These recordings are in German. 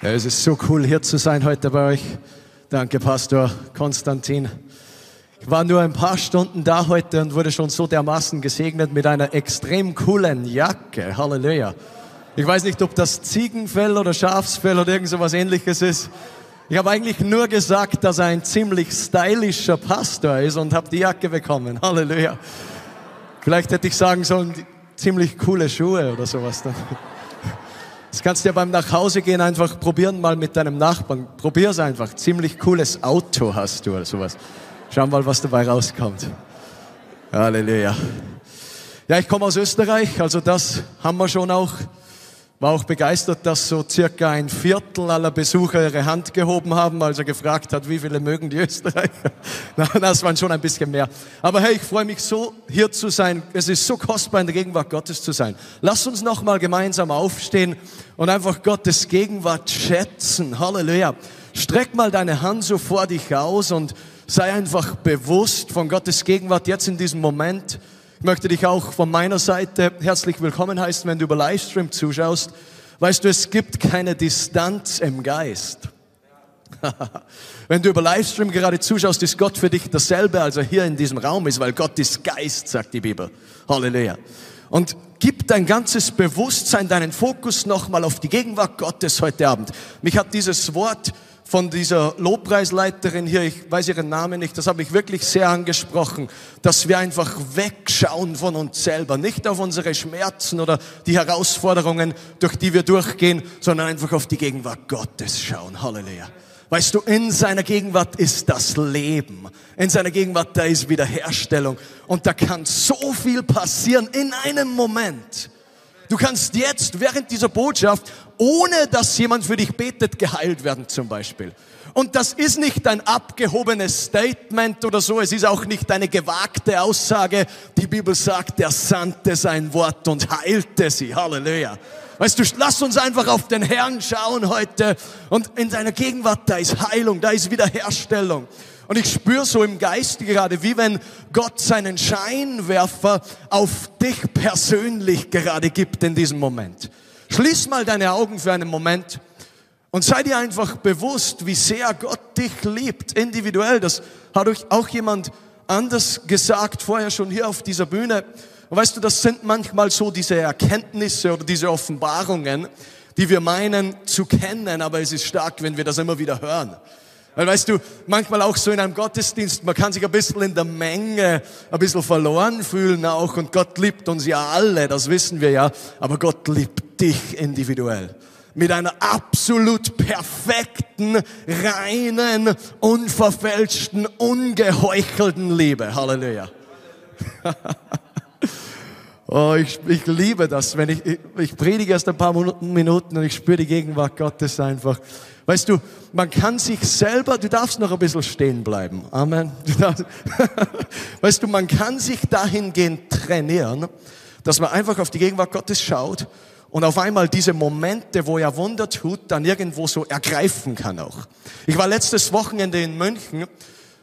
Ja, es ist so cool, hier zu sein heute bei euch. Danke, Pastor Konstantin. Ich war nur ein paar Stunden da heute und wurde schon so dermaßen gesegnet mit einer extrem coolen Jacke. Halleluja. Ich weiß nicht, ob das Ziegenfell oder Schafsfell oder irgend so was ähnliches ist. Ich habe eigentlich nur gesagt, dass er ein ziemlich stylischer Pastor ist und habe die Jacke bekommen. Halleluja. Vielleicht hätte ich sagen sollen, ziemlich coole Schuhe oder sowas. Dann. Das kannst du ja beim Nachhausegehen einfach probieren mal mit deinem Nachbarn. Probier's einfach. Ziemlich cooles Auto hast du oder sowas. Schau mal, was dabei rauskommt. Halleluja. Ja, ich komme aus Österreich, also das haben wir schon auch. War auch begeistert, dass so circa ein Viertel aller Besucher ihre Hand gehoben haben, als er gefragt hat, wie viele mögen die Österreicher. das waren schon ein bisschen mehr. Aber hey, ich freue mich so, hier zu sein. Es ist so kostbar, in der Gegenwart Gottes zu sein. Lass uns nochmal gemeinsam aufstehen und einfach Gottes Gegenwart schätzen. Halleluja. Streck mal deine Hand so vor dich aus und sei einfach bewusst von Gottes Gegenwart jetzt in diesem Moment. Ich möchte dich auch von meiner Seite herzlich willkommen heißen, wenn du über Livestream zuschaust. Weißt du, es gibt keine Distanz im Geist. wenn du über Livestream gerade zuschaust, ist Gott für dich dasselbe, als er hier in diesem Raum ist, weil Gott ist Geist, sagt die Bibel. Halleluja. Und gib dein ganzes Bewusstsein, deinen Fokus nochmal auf die Gegenwart Gottes heute Abend. Mich hat dieses Wort von dieser Lobpreisleiterin hier, ich weiß ihren Namen nicht, das hat mich wirklich sehr angesprochen, dass wir einfach wegschauen von uns selber, nicht auf unsere Schmerzen oder die Herausforderungen, durch die wir durchgehen, sondern einfach auf die Gegenwart Gottes schauen. Halleluja. Weißt du, in seiner Gegenwart ist das Leben. In seiner Gegenwart, da ist Wiederherstellung. Und da kann so viel passieren in einem Moment. Du kannst jetzt während dieser Botschaft, ohne dass jemand für dich betet, geheilt werden zum Beispiel. Und das ist nicht ein abgehobenes Statement oder so, es ist auch nicht eine gewagte Aussage. Die Bibel sagt, er sandte sein Wort und heilte sie. Halleluja. Weißt du, lass uns einfach auf den Herrn schauen heute und in seiner Gegenwart, da ist Heilung, da ist Wiederherstellung. Und ich spüre so im Geist gerade, wie wenn Gott seinen Scheinwerfer auf dich persönlich gerade gibt in diesem Moment. Schließ mal deine Augen für einen Moment und sei dir einfach bewusst, wie sehr Gott dich liebt, individuell. Das hat euch auch jemand anders gesagt, vorher schon hier auf dieser Bühne. Und weißt du, das sind manchmal so diese Erkenntnisse oder diese Offenbarungen, die wir meinen zu kennen, aber es ist stark, wenn wir das immer wieder hören. Weil weißt du, manchmal auch so in einem Gottesdienst, man kann sich ein bisschen in der Menge ein bisschen verloren fühlen auch und Gott liebt uns ja alle, das wissen wir ja, aber Gott liebt dich individuell. Mit einer absolut perfekten, reinen, unverfälschten, ungeheuchelten Liebe. Halleluja. Oh, ich, ich liebe das, wenn ich, ich, predige erst ein paar Minuten und ich spüre die Gegenwart Gottes einfach. Weißt du, man kann sich selber, du darfst noch ein bisschen stehen bleiben. Amen. weißt du, man kann sich dahingehend trainieren, dass man einfach auf die Gegenwart Gottes schaut und auf einmal diese Momente, wo er Wunder tut, dann irgendwo so ergreifen kann auch. Ich war letztes Wochenende in München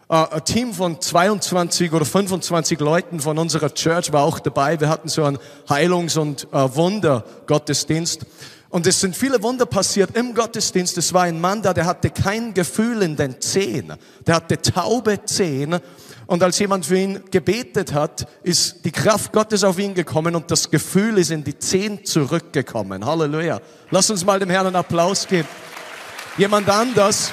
ein Team von 22 oder 25 Leuten von unserer Church war auch dabei. Wir hatten so einen Heilungs- und äh, Wunder-Gottesdienst. Und es sind viele Wunder passiert im Gottesdienst. Es war ein Mann da, der hatte kein Gefühl in den Zehen. Der hatte taube Zehen. Und als jemand für ihn gebetet hat, ist die Kraft Gottes auf ihn gekommen und das Gefühl ist in die Zehen zurückgekommen. Halleluja. Lass uns mal dem Herrn einen Applaus geben. Jemand anders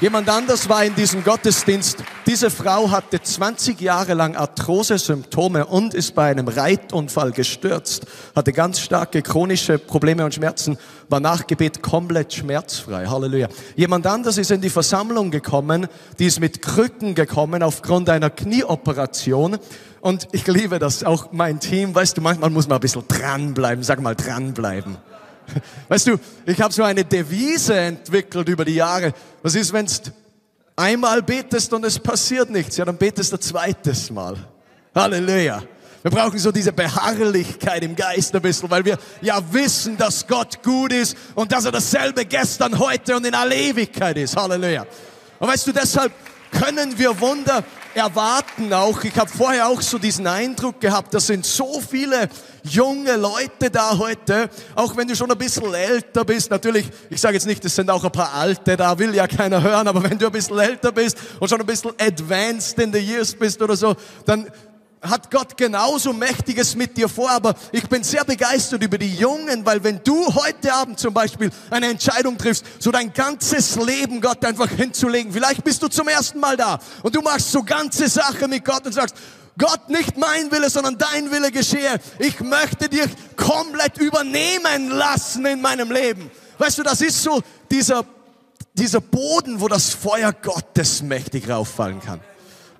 Jemand anders war in diesem Gottesdienst. Diese Frau hatte 20 Jahre lang Arthrose-Symptome und ist bei einem Reitunfall gestürzt, hatte ganz starke chronische Probleme und Schmerzen, war nach Gebet komplett schmerzfrei. Halleluja. Jemand anders ist in die Versammlung gekommen, die ist mit Krücken gekommen aufgrund einer Knieoperation. Und ich liebe das, auch mein Team. Weißt du, manchmal muss man ein bisschen dranbleiben. Sag mal dranbleiben. Weißt du, ich habe so eine Devise entwickelt über die Jahre. Was ist, wenn du einmal betest und es passiert nichts? Ja, dann betest du zweites Mal. Halleluja. Wir brauchen so diese Beharrlichkeit im Geist ein bisschen, weil wir ja wissen, dass Gott gut ist und dass er dasselbe gestern, heute und in aller Ewigkeit ist. Halleluja. Und weißt du, deshalb können wir Wunder erwarten auch, ich habe vorher auch so diesen Eindruck gehabt, das sind so viele junge Leute da heute, auch wenn du schon ein bisschen älter bist, natürlich, ich sage jetzt nicht, es sind auch ein paar Alte, da will ja keiner hören, aber wenn du ein bisschen älter bist und schon ein bisschen advanced in the years bist oder so, dann hat Gott genauso Mächtiges mit dir vor, aber ich bin sehr begeistert über die Jungen, weil wenn du heute Abend zum Beispiel eine Entscheidung triffst, so dein ganzes Leben Gott einfach hinzulegen, vielleicht bist du zum ersten Mal da und du machst so ganze Sache mit Gott und sagst, Gott, nicht mein Wille, sondern dein Wille geschehe. Ich möchte dich komplett übernehmen lassen in meinem Leben. Weißt du, das ist so dieser, dieser Boden, wo das Feuer Gottes mächtig rauffallen kann.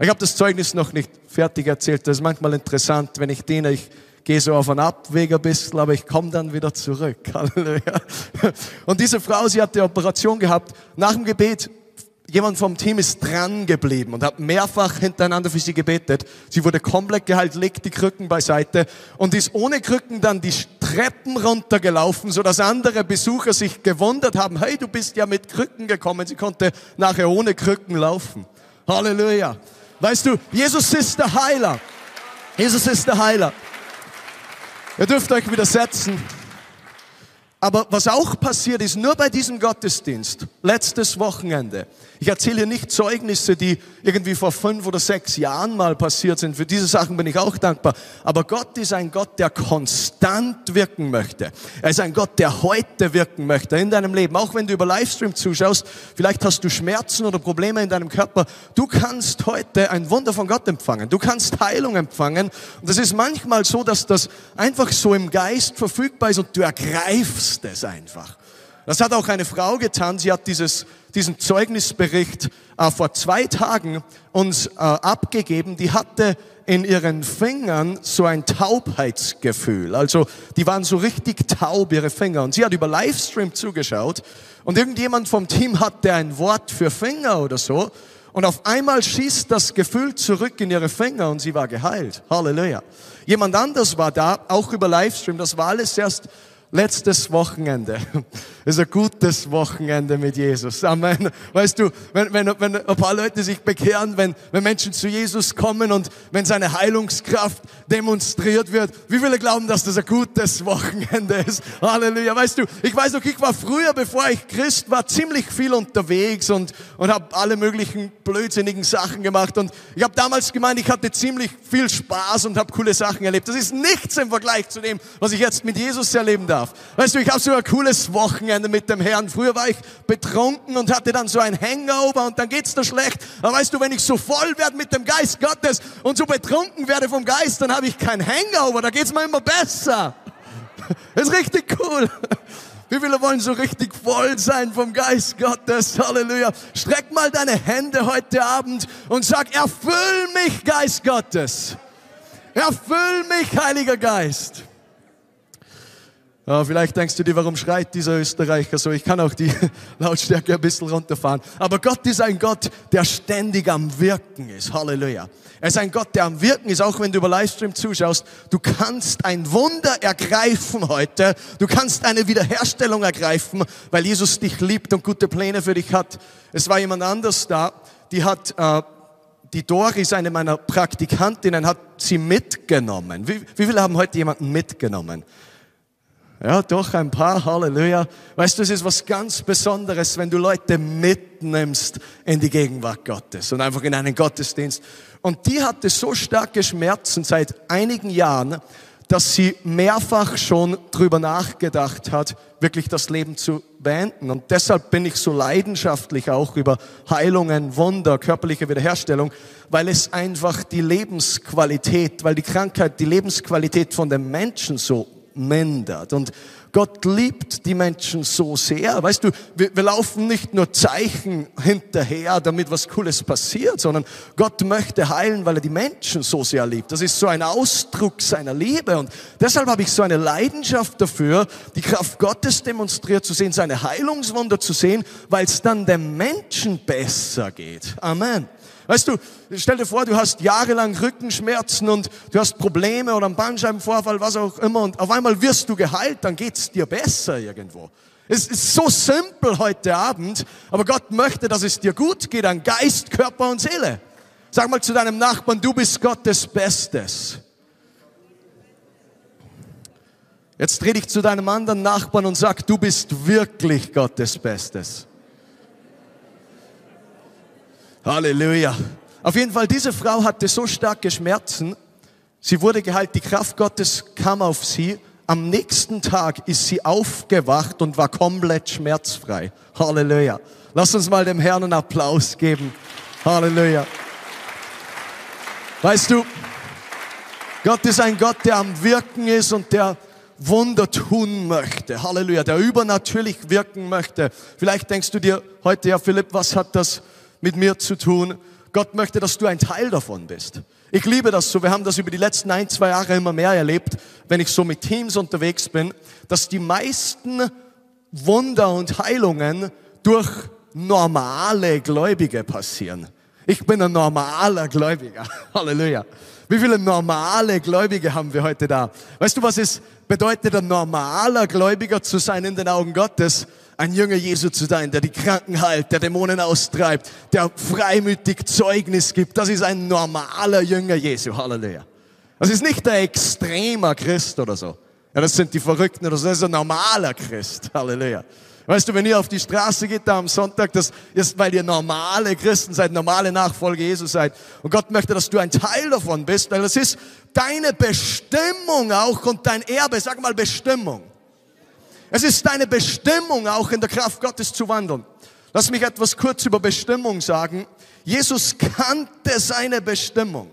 Ich habe das Zeugnis noch nicht fertig erzählt. Das ist manchmal interessant, wenn ich diene. Ich gehe so auf einen Abweg ein bisschen, aber ich komme dann wieder zurück. Halleluja. Und diese Frau, sie hat die Operation gehabt. Nach dem Gebet, jemand vom Team ist dran geblieben und hat mehrfach hintereinander für sie gebetet. Sie wurde komplett geheilt, legt die Krücken beiseite und ist ohne Krücken dann die Treppen runtergelaufen, so dass andere Besucher sich gewundert haben, hey, du bist ja mit Krücken gekommen. Sie konnte nachher ohne Krücken laufen. Halleluja. Weißt du, Jesus ist der Heiler. Jesus ist der Heiler. Ihr dürft euch wieder setzen. Aber was auch passiert ist, nur bei diesem Gottesdienst, letztes Wochenende, ich erzähle hier nicht Zeugnisse, die irgendwie vor fünf oder sechs Jahren mal passiert sind. Für diese Sachen bin ich auch dankbar. Aber Gott ist ein Gott, der konstant wirken möchte. Er ist ein Gott, der heute wirken möchte in deinem Leben. Auch wenn du über Livestream zuschaust, vielleicht hast du Schmerzen oder Probleme in deinem Körper. Du kannst heute ein Wunder von Gott empfangen. Du kannst Heilung empfangen. Und es ist manchmal so, dass das einfach so im Geist verfügbar ist und du ergreifst es einfach. Das hat auch eine Frau getan. Sie hat dieses, diesen Zeugnisbericht äh, vor zwei Tagen uns äh, abgegeben. Die hatte in ihren Fingern so ein Taubheitsgefühl. Also die waren so richtig taub, ihre Finger. Und sie hat über Livestream zugeschaut und irgendjemand vom Team hatte ein Wort für Finger oder so. Und auf einmal schießt das Gefühl zurück in ihre Finger und sie war geheilt. Halleluja. Jemand anders war da, auch über Livestream. Das war alles erst letztes Wochenende. Das ist ein gutes Wochenende mit Jesus. Amen. Weißt du, wenn, wenn, wenn ein paar Leute sich bekehren, wenn, wenn Menschen zu Jesus kommen und wenn seine Heilungskraft demonstriert wird, wie viele glauben, dass das ein gutes Wochenende ist? Halleluja. Weißt du, ich weiß noch, ich war früher, bevor ich Christ war, ziemlich viel unterwegs und, und habe alle möglichen blödsinnigen Sachen gemacht. Und ich habe damals gemeint, ich hatte ziemlich viel Spaß und habe coole Sachen erlebt. Das ist nichts im Vergleich zu dem, was ich jetzt mit Jesus erleben darf. Weißt du, ich habe so ein cooles Wochenende mit dem Herrn. Früher war ich betrunken und hatte dann so ein Hangover und dann geht's da schlecht. Aber weißt du, wenn ich so voll werde mit dem Geist Gottes und so betrunken werde vom Geist, dann habe ich kein Hangover. Da geht's mir immer besser. Ist richtig cool. Wie viele wollen so richtig voll sein vom Geist Gottes? Halleluja. Streck mal deine Hände heute Abend und sag, erfüll mich, Geist Gottes. Erfüll mich, Heiliger Geist. Ja, vielleicht denkst du dir, warum schreit dieser Österreicher so? Ich kann auch die Lautstärke ein bisschen runterfahren. Aber Gott ist ein Gott, der ständig am Wirken ist. Halleluja. Er ist ein Gott, der am Wirken ist, auch wenn du über Livestream zuschaust. Du kannst ein Wunder ergreifen heute. Du kannst eine Wiederherstellung ergreifen, weil Jesus dich liebt und gute Pläne für dich hat. Es war jemand anders da, die hat, äh, die Doris, eine meiner Praktikantinnen, hat sie mitgenommen. Wie, wie viele haben heute jemanden mitgenommen? Ja, doch ein paar, Halleluja. Weißt du, es ist was ganz Besonderes, wenn du Leute mitnimmst in die Gegenwart Gottes und einfach in einen Gottesdienst. Und die hatte so starke Schmerzen seit einigen Jahren, dass sie mehrfach schon drüber nachgedacht hat, wirklich das Leben zu beenden. Und deshalb bin ich so leidenschaftlich auch über Heilungen, Wunder, körperliche Wiederherstellung, weil es einfach die Lebensqualität, weil die Krankheit die Lebensqualität von den Menschen so mindert. Und Gott liebt die Menschen so sehr. Weißt du, wir, wir, laufen nicht nur Zeichen hinterher, damit was Cooles passiert, sondern Gott möchte heilen, weil er die Menschen so sehr liebt. Das ist so ein Ausdruck seiner Liebe. Und deshalb habe ich so eine Leidenschaft dafür, die Kraft Gottes demonstriert zu sehen, seine Heilungswunder zu sehen, weil es dann dem Menschen besser geht. Amen. Weißt du, stell dir vor, du hast jahrelang Rückenschmerzen und du hast Probleme oder einen Bandscheibenvorfall, was auch immer, und auf einmal wirst du geheilt, dann geht's dir besser irgendwo. Es ist so simpel heute Abend, aber Gott möchte, dass es dir gut geht an Geist, Körper und Seele. Sag mal zu deinem Nachbarn, du bist Gottes Bestes. Jetzt dreh dich zu deinem anderen Nachbarn und sag, du bist wirklich Gottes Bestes. Halleluja. Auf jeden Fall, diese Frau hatte so starke Schmerzen, sie wurde geheilt, die Kraft Gottes kam auf sie. Am nächsten Tag ist sie aufgewacht und war komplett schmerzfrei. Halleluja. Lass uns mal dem Herrn einen Applaus geben. Halleluja. Weißt du, Gott ist ein Gott, der am Wirken ist und der Wunder tun möchte. Halleluja, der übernatürlich wirken möchte. Vielleicht denkst du dir heute, ja Philipp, was hat das mit mir zu tun? Gott möchte, dass du ein Teil davon bist. Ich liebe das so. Wir haben das über die letzten ein, zwei Jahre immer mehr erlebt, wenn ich so mit Teams unterwegs bin, dass die meisten Wunder und Heilungen durch normale Gläubige passieren. Ich bin ein normaler Gläubiger. Halleluja. Wie viele normale Gläubige haben wir heute da? Weißt du, was es bedeutet, ein normaler Gläubiger zu sein in den Augen Gottes? Ein Jünger Jesu zu sein, der die Kranken heilt, der Dämonen austreibt, der freimütig Zeugnis gibt. Das ist ein normaler Jünger Jesu. Halleluja. Das ist nicht der extremer Christ oder so. Ja, das sind die Verrückten oder so. Das ist ein normaler Christ. Halleluja. Weißt du, wenn ihr auf die Straße geht da am Sonntag, das ist, weil ihr normale Christen seid, normale Nachfolger Jesus seid. Und Gott möchte, dass du ein Teil davon bist, weil das ist deine Bestimmung auch und dein Erbe. Sag mal Bestimmung. Es ist deine Bestimmung auch in der Kraft Gottes zu wandeln. Lass mich etwas kurz über Bestimmung sagen. Jesus kannte seine Bestimmung.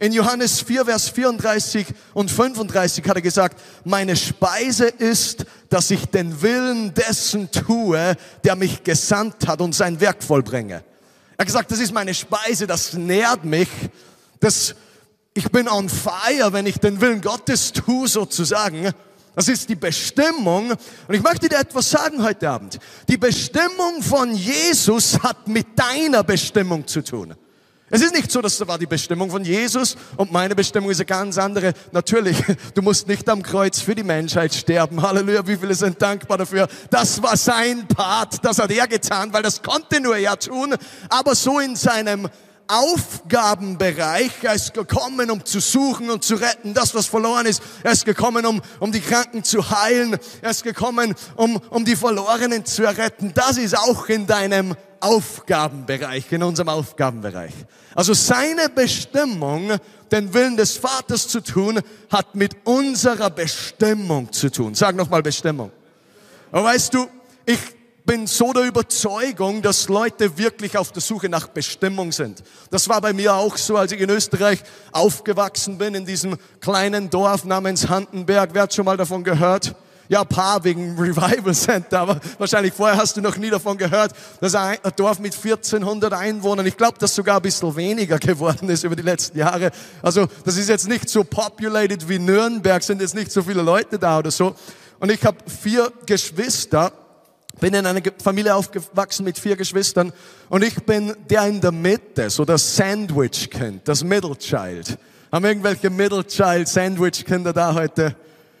In Johannes 4, Vers 34 und 35 hat er gesagt, meine Speise ist, dass ich den Willen dessen tue, der mich gesandt hat und sein Werk vollbringe. Er hat gesagt, das ist meine Speise, das nährt mich, das, ich bin on fire, wenn ich den Willen Gottes tue sozusagen. Das ist die Bestimmung. Und ich möchte dir etwas sagen heute Abend. Die Bestimmung von Jesus hat mit deiner Bestimmung zu tun. Es ist nicht so, dass das war die Bestimmung von Jesus und meine Bestimmung ist eine ganz andere. Natürlich, du musst nicht am Kreuz für die Menschheit sterben. Halleluja, wie viele sind dankbar dafür. Das war sein Part, das hat er getan, weil das konnte nur er tun. Aber so in seinem Aufgabenbereich. Er ist gekommen, um zu suchen und zu retten, das, was verloren ist. Er ist gekommen, um, um die Kranken zu heilen. Er ist gekommen, um, um die Verlorenen zu erretten. Das ist auch in deinem Aufgabenbereich, in unserem Aufgabenbereich. Also seine Bestimmung, den Willen des Vaters zu tun, hat mit unserer Bestimmung zu tun. Sag nochmal Bestimmung. Aber weißt du, ich bin so der Überzeugung, dass Leute wirklich auf der Suche nach Bestimmung sind. Das war bei mir auch so, als ich in Österreich aufgewachsen bin, in diesem kleinen Dorf namens Handenberg. Wer hat schon mal davon gehört? Ja, ein paar wegen Revival Center, aber wahrscheinlich vorher hast du noch nie davon gehört. Das ist ein Dorf mit 1400 Einwohnern. Ich glaube, dass sogar ein bisschen weniger geworden ist über die letzten Jahre. Also das ist jetzt nicht so populated wie Nürnberg, sind jetzt nicht so viele Leute da oder so. Und ich habe vier Geschwister bin in einer Familie aufgewachsen mit vier Geschwistern und ich bin der in der Mitte, so das Sandwich-Kind, das Middle Child. Haben irgendwelche Middle Child Sandwich-Kinder da heute?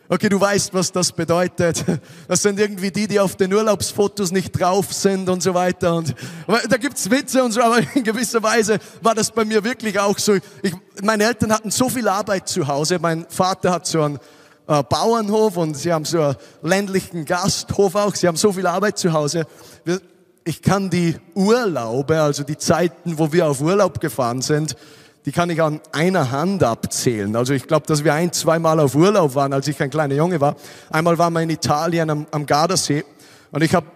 Okay, du weißt, was das bedeutet. Das sind irgendwie die, die auf den Urlaubsfotos nicht drauf sind und so weiter. Und da gibt's Witze und so, aber in gewisser Weise war das bei mir wirklich auch so. Ich, meine Eltern hatten so viel Arbeit zu Hause. Mein Vater hat so einen äh, Bauernhof und sie haben so einen ländlichen Gasthof auch. Sie haben so viel Arbeit zu Hause. Ich kann die Urlaube, also die Zeiten, wo wir auf Urlaub gefahren sind, die kann ich an einer Hand abzählen. Also ich glaube, dass wir ein, zweimal auf Urlaub waren, als ich ein kleiner Junge war. Einmal waren wir in Italien am, am Gardasee und ich habe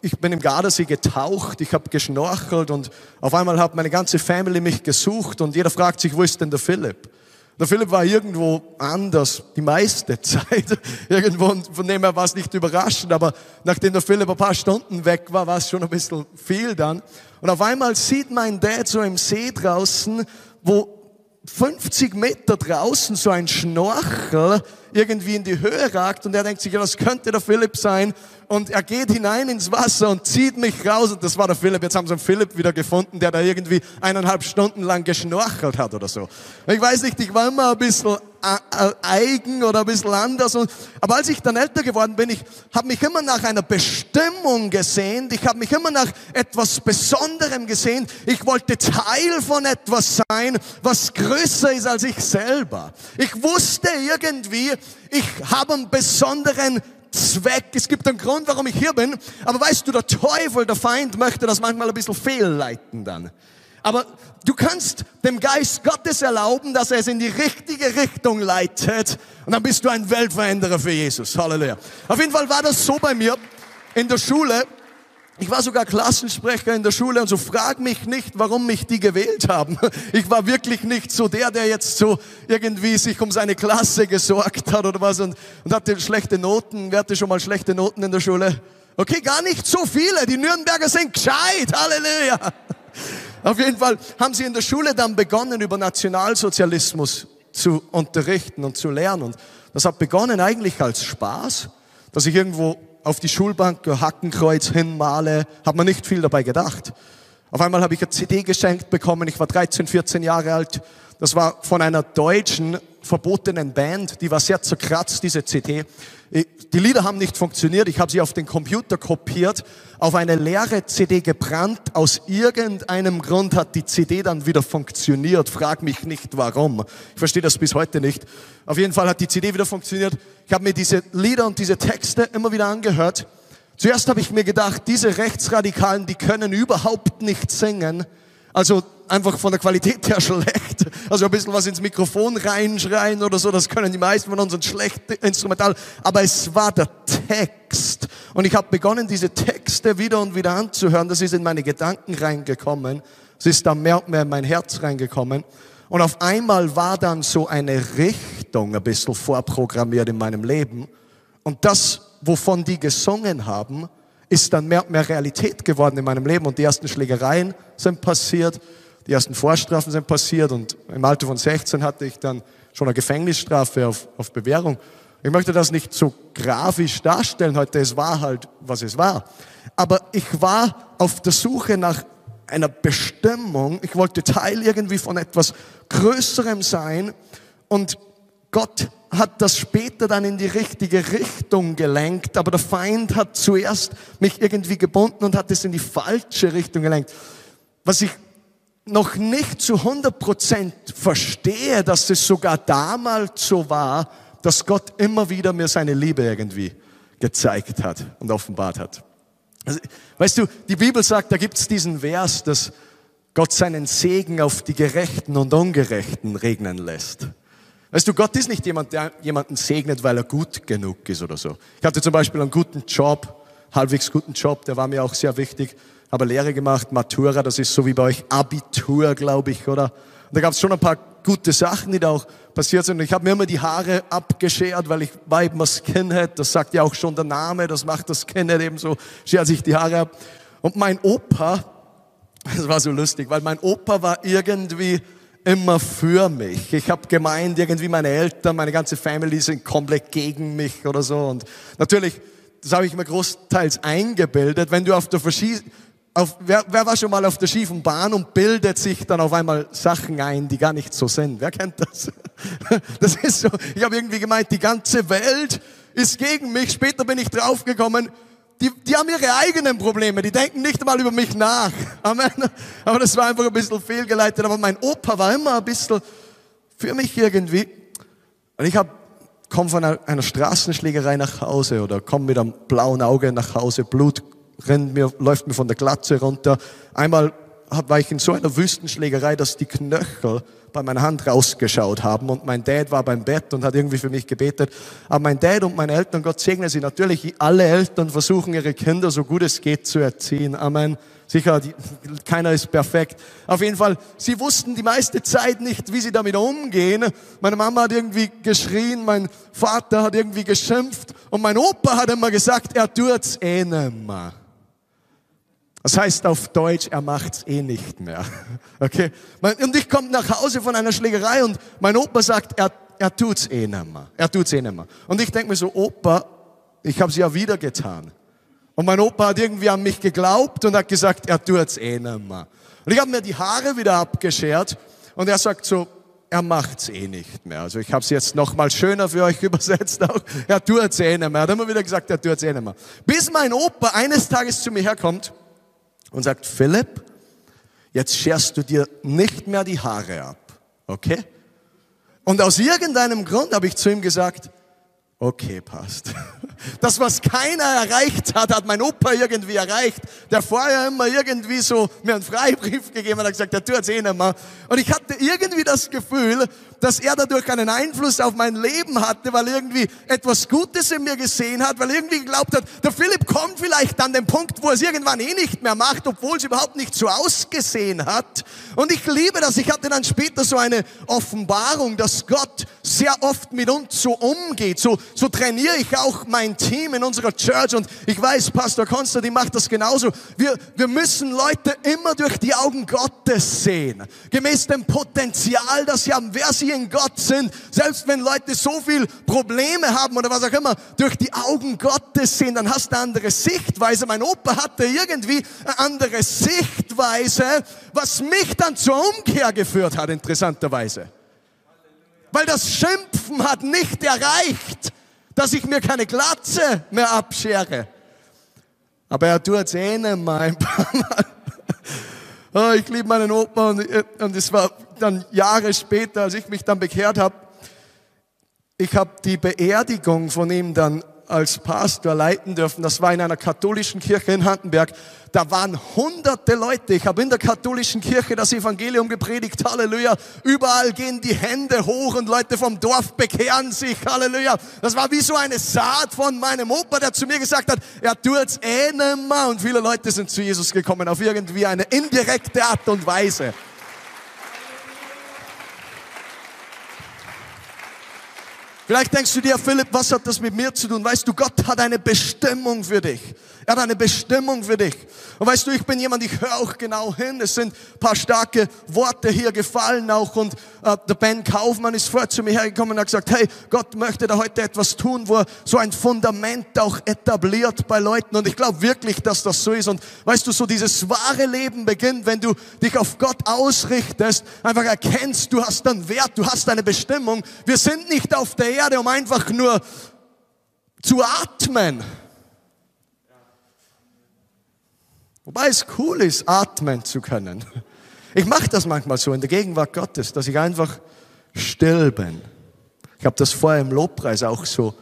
ich bin im Gardasee getaucht, ich habe geschnorchelt und auf einmal hat meine ganze Family mich gesucht und jeder fragt sich, wo ist denn der Philipp? Der Philipp war irgendwo anders die meiste Zeit. Irgendwo, von dem her war es nicht überraschend, aber nachdem der Philipp ein paar Stunden weg war, war es schon ein bisschen viel dann. Und auf einmal sieht mein Dad so im See draußen, wo 50 Meter draußen so ein Schnorchel irgendwie in die Höhe ragt und er denkt sich, ja, das könnte der Philipp sein und er geht hinein ins Wasser und zieht mich raus und das war der Philipp. Jetzt haben sie einen Philipp wieder gefunden, der da irgendwie eineinhalb Stunden lang geschnorchelt hat oder so. Ich weiß nicht, ich war immer ein bisschen eigen oder ein bisschen anders. Und, aber als ich dann älter geworden bin, ich habe mich immer nach einer Bestimmung gesehnt. Ich habe mich immer nach etwas Besonderem gesehnt. Ich wollte Teil von etwas sein, was größer ist als ich selber. Ich wusste irgendwie, ich habe einen besonderen Zweck. Es gibt einen Grund, warum ich hier bin. Aber weißt du, der Teufel, der Feind möchte das manchmal ein bisschen fehlleiten dann. Aber du kannst dem Geist Gottes erlauben, dass er es in die richtige Richtung leitet. Und dann bist du ein Weltveränderer für Jesus. Halleluja. Auf jeden Fall war das so bei mir in der Schule. Ich war sogar Klassensprecher in der Schule und so frag mich nicht, warum mich die gewählt haben. Ich war wirklich nicht so der, der jetzt so irgendwie sich um seine Klasse gesorgt hat oder was und, und hatte schlechte Noten. Wer hatte schon mal schlechte Noten in der Schule? Okay, gar nicht so viele. Die Nürnberger sind gescheit. Halleluja. Auf jeden Fall haben sie in der Schule dann begonnen, über Nationalsozialismus zu unterrichten und zu lernen. Und das hat begonnen eigentlich als Spaß, dass ich irgendwo auf die Schulbank Hackenkreuz hinmale, hat man nicht viel dabei gedacht. Auf einmal habe ich eine CD geschenkt bekommen, ich war 13, 14 Jahre alt. Das war von einer deutschen verbotenen Band, die war sehr zerkratzt, diese CD. Die Lieder haben nicht funktioniert, ich habe sie auf den Computer kopiert, auf eine leere CD gebrannt. Aus irgendeinem Grund hat die CD dann wieder funktioniert. Frag mich nicht warum. Ich verstehe das bis heute nicht. Auf jeden Fall hat die CD wieder funktioniert. Ich habe mir diese Lieder und diese Texte immer wieder angehört. Zuerst habe ich mir gedacht, diese Rechtsradikalen, die können überhaupt nicht singen. Also einfach von der Qualität her schlecht. Also ein bisschen was ins Mikrofon reinschreien oder so, das können die meisten von uns und schlecht instrumental. Aber es war der Text. Und ich habe begonnen, diese Texte wieder und wieder anzuhören. Das ist in meine Gedanken reingekommen. Es ist dann mehr und mehr in mein Herz reingekommen. Und auf einmal war dann so eine Richtung ein bisschen vorprogrammiert in meinem Leben. Und das, wovon die gesungen haben, ist dann mehr und mehr Realität geworden in meinem Leben. Und die ersten Schlägereien sind passiert die ersten Vorstrafen sind passiert und im Alter von 16 hatte ich dann schon eine Gefängnisstrafe auf, auf Bewährung. Ich möchte das nicht so grafisch darstellen heute, es war halt, was es war. Aber ich war auf der Suche nach einer Bestimmung, ich wollte Teil irgendwie von etwas Größerem sein und Gott hat das später dann in die richtige Richtung gelenkt, aber der Feind hat zuerst mich irgendwie gebunden und hat es in die falsche Richtung gelenkt. Was ich noch nicht zu 100 Prozent verstehe, dass es sogar damals so war, dass Gott immer wieder mir seine Liebe irgendwie gezeigt hat und offenbart hat. Also, weißt du, die Bibel sagt, da gibt es diesen Vers, dass Gott seinen Segen auf die Gerechten und Ungerechten regnen lässt. Weißt du, Gott ist nicht jemand, der jemanden segnet, weil er gut genug ist oder so. Ich hatte zum Beispiel einen guten Job, halbwegs guten Job, der war mir auch sehr wichtig habe Lehre gemacht, Matura, das ist so wie bei euch Abitur, glaube ich, oder? Und da gab es schon ein paar gute Sachen, die da auch passiert sind. Und ich habe mir immer die Haare abgeschert, weil ich war eben ein Skinhead, das sagt ja auch schon der Name, das macht das Skinhead eben so, schert sich die Haare ab. Und mein Opa, das war so lustig, weil mein Opa war irgendwie immer für mich. Ich habe gemeint, irgendwie meine Eltern, meine ganze Family sind komplett gegen mich oder so. Und natürlich, das habe ich mir großteils eingebildet, wenn du auf der verschiedenen auf, wer, wer war schon mal auf der schiefen Bahn und bildet sich dann auf einmal Sachen ein, die gar nicht so sind? Wer kennt das? Das ist so, ich habe irgendwie gemeint, die ganze Welt ist gegen mich. Später bin ich draufgekommen, die, die haben ihre eigenen Probleme, die denken nicht mal über mich nach. Amen. Aber das war einfach ein bisschen fehlgeleitet. Aber mein Opa war immer ein bisschen für mich irgendwie. Und ich komme von einer, einer Straßenschlägerei nach Hause oder komme mit einem blauen Auge nach Hause, Blut rennt mir, läuft mir von der Glatze runter. Einmal war ich in so einer Wüstenschlägerei, dass die Knöchel bei meiner Hand rausgeschaut haben und mein Dad war beim Bett und hat irgendwie für mich gebetet. Aber mein Dad und meine Eltern, Gott segne sie natürlich, alle Eltern versuchen ihre Kinder so gut es geht zu erziehen. Amen. Sicher, die, keiner ist perfekt. Auf jeden Fall, sie wussten die meiste Zeit nicht, wie sie damit umgehen. Meine Mama hat irgendwie geschrien, mein Vater hat irgendwie geschimpft und mein Opa hat immer gesagt, er tut's eh nimmer. Das heißt auf Deutsch, er macht's eh nicht mehr. Okay? Und ich komme nach Hause von einer Schlägerei und mein Opa sagt, er, er tut's eh nimmer. Er tut's eh nimmer. Und ich denke mir so, Opa, ich habe es ja wieder getan. Und mein Opa hat irgendwie an mich geglaubt und hat gesagt, er tut's eh nimmer. Und ich habe mir die Haare wieder abgeschert und er sagt so, er macht's eh nicht mehr. Also ich habe es jetzt noch mal schöner für euch übersetzt auch. Er tut's eh nicht mehr. Er hat immer wieder gesagt, er tut's eh nicht mehr. Bis mein Opa eines Tages zu mir herkommt und sagt, Philipp, jetzt scherst du dir nicht mehr die Haare ab. Okay? Und aus irgendeinem Grund habe ich zu ihm gesagt, Okay, passt. Das, was keiner erreicht hat, hat mein Opa irgendwie erreicht, der vorher immer irgendwie so mir einen Freibrief gegeben hat, hat gesagt, der tut's eh nicht mehr. Und ich hatte irgendwie das Gefühl, dass er dadurch einen Einfluss auf mein Leben hatte, weil irgendwie etwas Gutes in mir gesehen hat, weil irgendwie geglaubt hat, der Philipp kommt vielleicht an den Punkt, wo er es irgendwann eh nicht mehr macht, obwohl es überhaupt nicht so ausgesehen hat. Und ich liebe das. Ich hatte dann später so eine Offenbarung, dass Gott sehr oft mit uns so umgeht. So, so trainiere ich auch mein Team in unserer Church und ich weiß, Pastor Konstantin macht das genauso. Wir, wir müssen Leute immer durch die Augen Gottes sehen. Gemäß dem Potenzial, das sie haben, wer sie in Gott sind. Selbst wenn Leute so viel Probleme haben oder was auch immer, durch die Augen Gottes sehen, dann hast du eine andere Sichtweise. Mein Opa hatte irgendwie eine andere Sichtweise, was mich dann zur Umkehr geführt hat, interessanterweise. Weil das Schimpfen hat nicht erreicht, dass ich mir keine Glatze mehr abschere. Aber er tut es eh nicht mal ein paar Mal. Oh, ich liebe meinen Opa und, und es war dann Jahre später, als ich mich dann bekehrt habe. Ich habe die Beerdigung von ihm dann als Pastor leiten dürfen. Das war in einer katholischen Kirche in Handenberg. Da waren hunderte Leute. Ich habe in der katholischen Kirche das Evangelium gepredigt. Halleluja. Überall gehen die Hände hoch und Leute vom Dorf bekehren sich. Halleluja. Das war wie so eine Saat von meinem Opa, der zu mir gesagt hat, er tut's eh nimmer. Und viele Leute sind zu Jesus gekommen auf irgendwie eine indirekte Art und Weise. Vielleicht denkst du dir, Philipp, was hat das mit mir zu tun? Weißt du, Gott hat eine Bestimmung für dich. Er hat eine Bestimmung für dich. Und weißt du, ich bin jemand, ich höre auch genau hin. Es sind paar starke Worte hier gefallen auch. Und äh, der Ben Kaufmann ist vor zu mir hergekommen und hat gesagt, hey, Gott möchte da heute etwas tun, wo er so ein Fundament auch etabliert bei Leuten. Und ich glaube wirklich, dass das so ist. Und weißt du, so dieses wahre Leben beginnt, wenn du dich auf Gott ausrichtest, einfach erkennst, du hast einen Wert, du hast eine Bestimmung. Wir sind nicht auf der Erde, um einfach nur zu atmen. Wobei es cool ist, atmen zu können. Ich mache das manchmal so in der Gegenwart Gottes, dass ich einfach still bin. Ich habe das vorher im Lobpreis auch so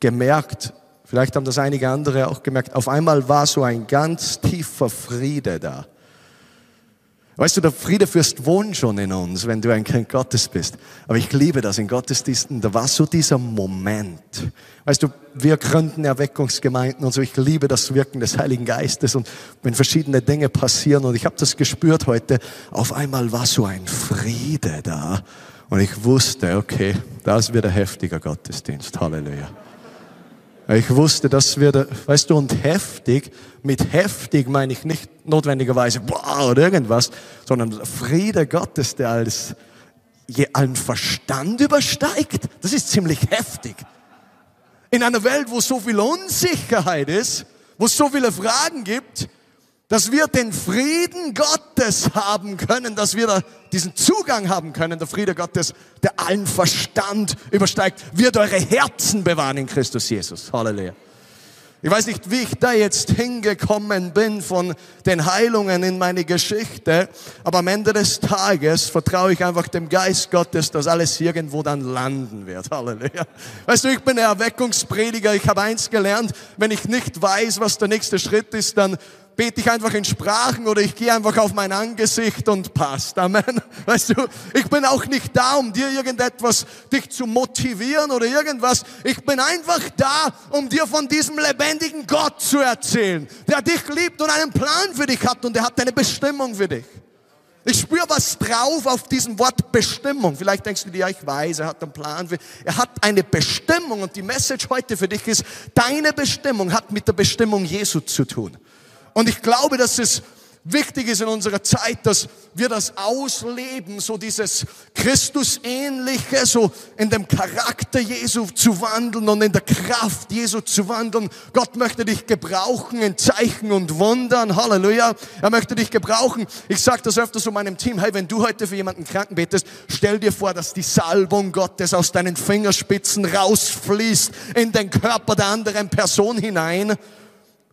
gemerkt. Vielleicht haben das einige andere auch gemerkt. Auf einmal war so ein ganz tiefer Friede da. Weißt du, der Friedefürst wohnt schon in uns, wenn du ein Kind Gottes bist. Aber ich liebe das in Gottesdiensten. Da war so dieser Moment. Weißt du, wir gründen Erweckungsgemeinden und so. Ich liebe das Wirken des Heiligen Geistes und wenn verschiedene Dinge passieren und ich habe das gespürt heute. Auf einmal war so ein Friede da und ich wusste, okay, das wird ein heftiger Gottesdienst. Halleluja. Ich wusste, das wird, weißt du, und heftig, mit heftig meine ich nicht notwendigerweise, boah, oder irgendwas, sondern Friede Gottes, der als je allen Verstand übersteigt. Das ist ziemlich heftig. In einer Welt, wo so viel Unsicherheit ist, wo es so viele Fragen gibt, dass wir den Frieden Gottes haben können, dass wir da diesen Zugang haben können, der Friede Gottes, der allen Verstand übersteigt, wird eure Herzen bewahren in Christus Jesus. Halleluja. Ich weiß nicht, wie ich da jetzt hingekommen bin von den Heilungen in meine Geschichte, aber am Ende des Tages vertraue ich einfach dem Geist Gottes, dass alles irgendwo dann landen wird. Halleluja. Weißt du, ich bin ein Erweckungsprediger, ich habe eins gelernt, wenn ich nicht weiß, was der nächste Schritt ist, dann bete ich einfach in Sprachen oder ich gehe einfach auf mein Angesicht und passt. Amen. Weißt du, ich bin auch nicht da, um dir irgendetwas, dich zu motivieren oder irgendwas. Ich bin einfach da, um dir von diesem lebendigen Gott zu erzählen, der dich liebt und einen Plan für dich hat und er hat eine Bestimmung für dich. Ich spüre was drauf auf diesem Wort Bestimmung. Vielleicht denkst du dir, ja, ich weiß, er hat einen Plan. Er hat eine Bestimmung und die Message heute für dich ist, deine Bestimmung hat mit der Bestimmung Jesu zu tun. Und ich glaube, dass es wichtig ist in unserer Zeit, dass wir das ausleben, so dieses Christusähnliche, so in dem Charakter Jesu zu wandeln und in der Kraft Jesu zu wandeln. Gott möchte dich gebrauchen in Zeichen und Wundern. Halleluja. Er möchte dich gebrauchen. Ich sage das öfter so meinem Team, hey, wenn du heute für jemanden Kranken betest, stell dir vor, dass die Salbung Gottes aus deinen Fingerspitzen rausfließt in den Körper der anderen Person hinein.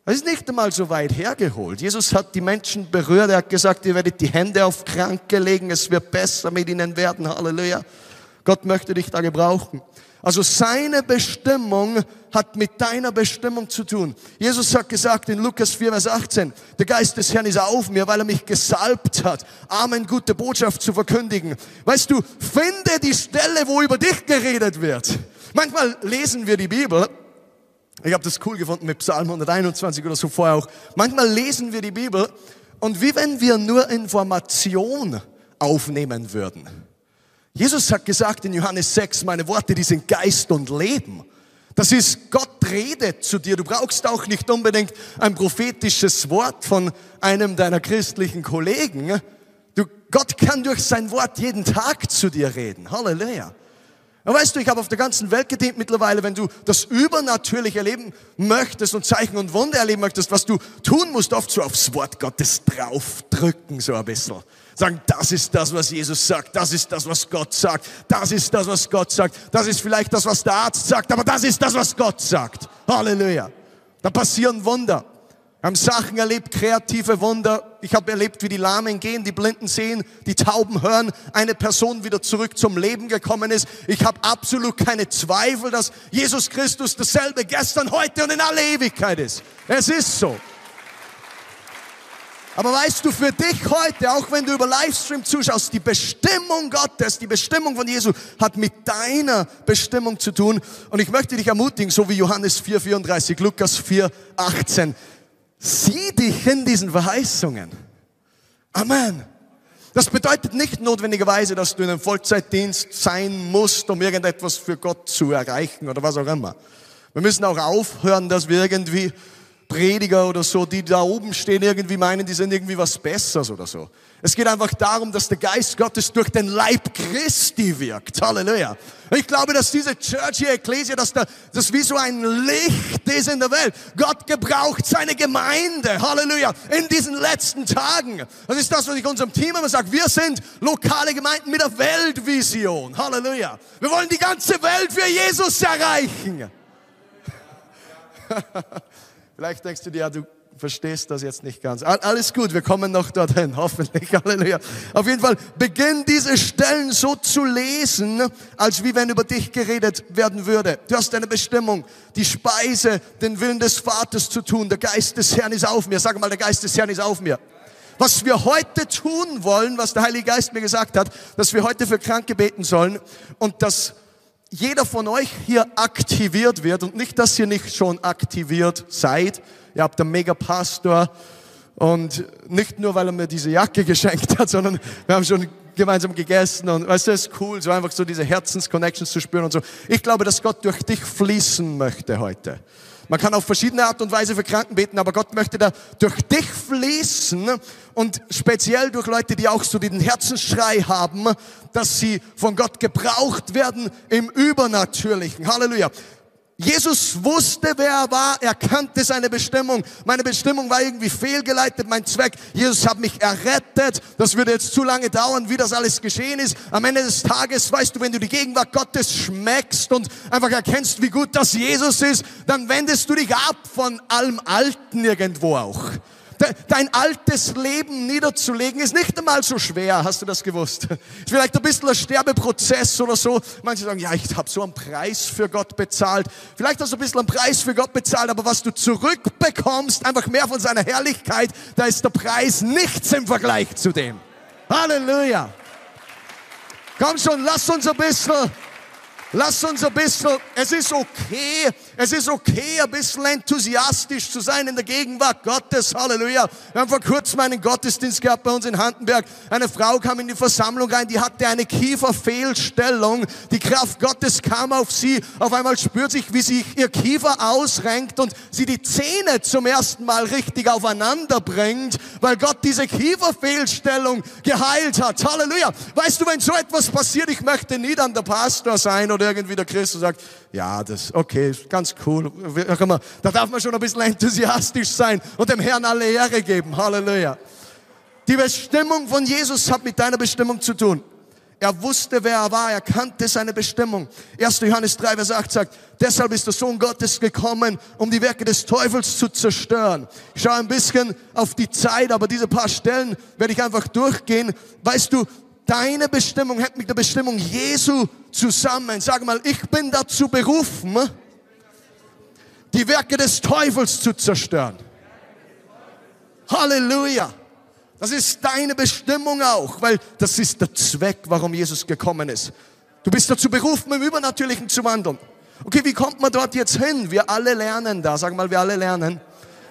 Das ist nicht einmal so weit hergeholt. Jesus hat die Menschen berührt. Er hat gesagt, ihr werdet die Hände auf Kranke legen. Es wird besser mit ihnen werden. Halleluja. Gott möchte dich da gebrauchen. Also seine Bestimmung hat mit deiner Bestimmung zu tun. Jesus hat gesagt in Lukas 4, Vers 18, der Geist des Herrn ist auf mir, weil er mich gesalbt hat, Amen, gute Botschaft zu verkündigen. Weißt du, finde die Stelle, wo über dich geredet wird. Manchmal lesen wir die Bibel ich habe das cool gefunden mit Psalm 121 oder so vorher auch. Manchmal lesen wir die Bibel und wie wenn wir nur Information aufnehmen würden. Jesus hat gesagt in Johannes 6, meine Worte, die sind Geist und Leben. Das ist, Gott redet zu dir. Du brauchst auch nicht unbedingt ein prophetisches Wort von einem deiner christlichen Kollegen. Du, Gott kann durch sein Wort jeden Tag zu dir reden. Halleluja. Und weißt du, ich habe auf der ganzen Welt gedient mittlerweile, wenn du das übernatürlich erleben möchtest und Zeichen und Wunder erleben möchtest, was du tun musst, oft so aufs Wort Gottes draufdrücken, so ein bisschen. Sagen, das ist das, was Jesus sagt, das ist das, was Gott sagt, das ist das, was Gott sagt, das ist vielleicht das, was der Arzt sagt, aber das ist das, was Gott sagt. Halleluja. Da passieren Wunder. Wir haben Sachen erlebt, kreative Wunder. Ich habe erlebt, wie die Lahmen gehen, die Blinden sehen, die Tauben hören, eine Person wieder zurück zum Leben gekommen ist. Ich habe absolut keine Zweifel, dass Jesus Christus dasselbe gestern, heute und in alle Ewigkeit ist. Es ist so. Aber weißt du, für dich heute, auch wenn du über Livestream zuschaust, die Bestimmung Gottes, die Bestimmung von Jesus hat mit deiner Bestimmung zu tun. Und ich möchte dich ermutigen, so wie Johannes 4,34, Lukas 4,18. Sieh dich in diesen Verheißungen. Amen. Das bedeutet nicht notwendigerweise, dass du in einem Vollzeitdienst sein musst, um irgendetwas für Gott zu erreichen oder was auch immer. Wir müssen auch aufhören, dass wir irgendwie Prediger oder so, die da oben stehen, irgendwie meinen, die sind irgendwie was Besseres oder so. Es geht einfach darum, dass der Geist Gottes durch den Leib Christi wirkt. Halleluja. Ich glaube, dass diese Church hier, Ecclesia, dass da, das wie so ein Licht ist in der Welt. Gott gebraucht seine Gemeinde. Halleluja. In diesen letzten Tagen. Das ist das, was ich unserem Team immer sage. Wir sind lokale Gemeinden mit der Weltvision. Halleluja. Wir wollen die ganze Welt für Jesus erreichen. Vielleicht denkst du dir, ja, du verstehst das jetzt nicht ganz. Alles gut, wir kommen noch dorthin, hoffentlich. Halleluja. Auf jeden Fall, beginn diese Stellen so zu lesen, als wie wenn über dich geredet werden würde. Du hast eine Bestimmung, die Speise, den Willen des Vaters zu tun. Der Geist des Herrn ist auf mir. Sag mal, der Geist des Herrn ist auf mir. Was wir heute tun wollen, was der Heilige Geist mir gesagt hat, dass wir heute für Kranke beten sollen und dass jeder von euch hier aktiviert wird und nicht, dass ihr nicht schon aktiviert seid. Ihr habt einen Megapastor und nicht nur, weil er mir diese Jacke geschenkt hat, sondern wir haben schon gemeinsam gegessen und es ist cool, so einfach so diese Herzensconnections zu spüren und so. Ich glaube, dass Gott durch dich fließen möchte heute. Man kann auf verschiedene Art und Weise für Kranken beten, aber Gott möchte da durch dich fließen und speziell durch Leute, die auch so den Herzensschrei haben, dass sie von Gott gebraucht werden im Übernatürlichen. Halleluja. Jesus wusste, wer er war, er kannte seine Bestimmung. Meine Bestimmung war irgendwie fehlgeleitet, mein Zweck. Jesus hat mich errettet. Das würde jetzt zu lange dauern, wie das alles geschehen ist. Am Ende des Tages, weißt du, wenn du die Gegenwart Gottes schmeckst und einfach erkennst, wie gut das Jesus ist, dann wendest du dich ab von allem Alten irgendwo auch dein altes Leben niederzulegen, ist nicht einmal so schwer. Hast du das gewusst? Ist vielleicht ein bisschen ein Sterbeprozess oder so. Manche sagen, ja, ich habe so einen Preis für Gott bezahlt. Vielleicht hast du ein bisschen einen Preis für Gott bezahlt, aber was du zurückbekommst, einfach mehr von seiner Herrlichkeit, da ist der Preis nichts im Vergleich zu dem. Halleluja. Komm schon, lass uns ein bisschen Lass uns ein bisschen, es ist okay, Es ist okay, ein bisschen enthusiastisch zu sein in der Gegenwart Gottes. Halleluja. Wir haben vor kurzem einen Gottesdienst gehabt bei uns in Handenberg. Eine Frau kam in die Versammlung rein, die hatte eine Kieferfehlstellung. Die Kraft Gottes kam auf sie. Auf einmal spürt sich, wie sich ihr Kiefer ausrenkt und sie die Zähne zum ersten Mal richtig aufeinander bringt, weil Gott diese Kieferfehlstellung geheilt hat. Halleluja. Weißt du, wenn so etwas passiert, ich möchte nie dann der Pastor sein oder irgendwie der Christus sagt, ja, das, okay, ganz cool. Da darf man schon ein bisschen enthusiastisch sein und dem Herrn alle Ehre geben. Halleluja. Die Bestimmung von Jesus hat mit deiner Bestimmung zu tun. Er wusste, wer er war. Er kannte seine Bestimmung. 1. Johannes 3, Vers 8 sagt, deshalb ist der Sohn Gottes gekommen, um die Werke des Teufels zu zerstören. Ich schaue ein bisschen auf die Zeit, aber diese paar Stellen werde ich einfach durchgehen. Weißt du, deine Bestimmung hängt mit der Bestimmung Jesu zusammen. Sag mal, ich bin dazu berufen, die Werke des Teufels zu zerstören. Halleluja. Das ist deine Bestimmung auch, weil das ist der Zweck, warum Jesus gekommen ist. Du bist dazu berufen, im Übernatürlichen zu wandeln. Okay, wie kommt man dort jetzt hin? Wir alle lernen da. Sag mal, wir alle lernen.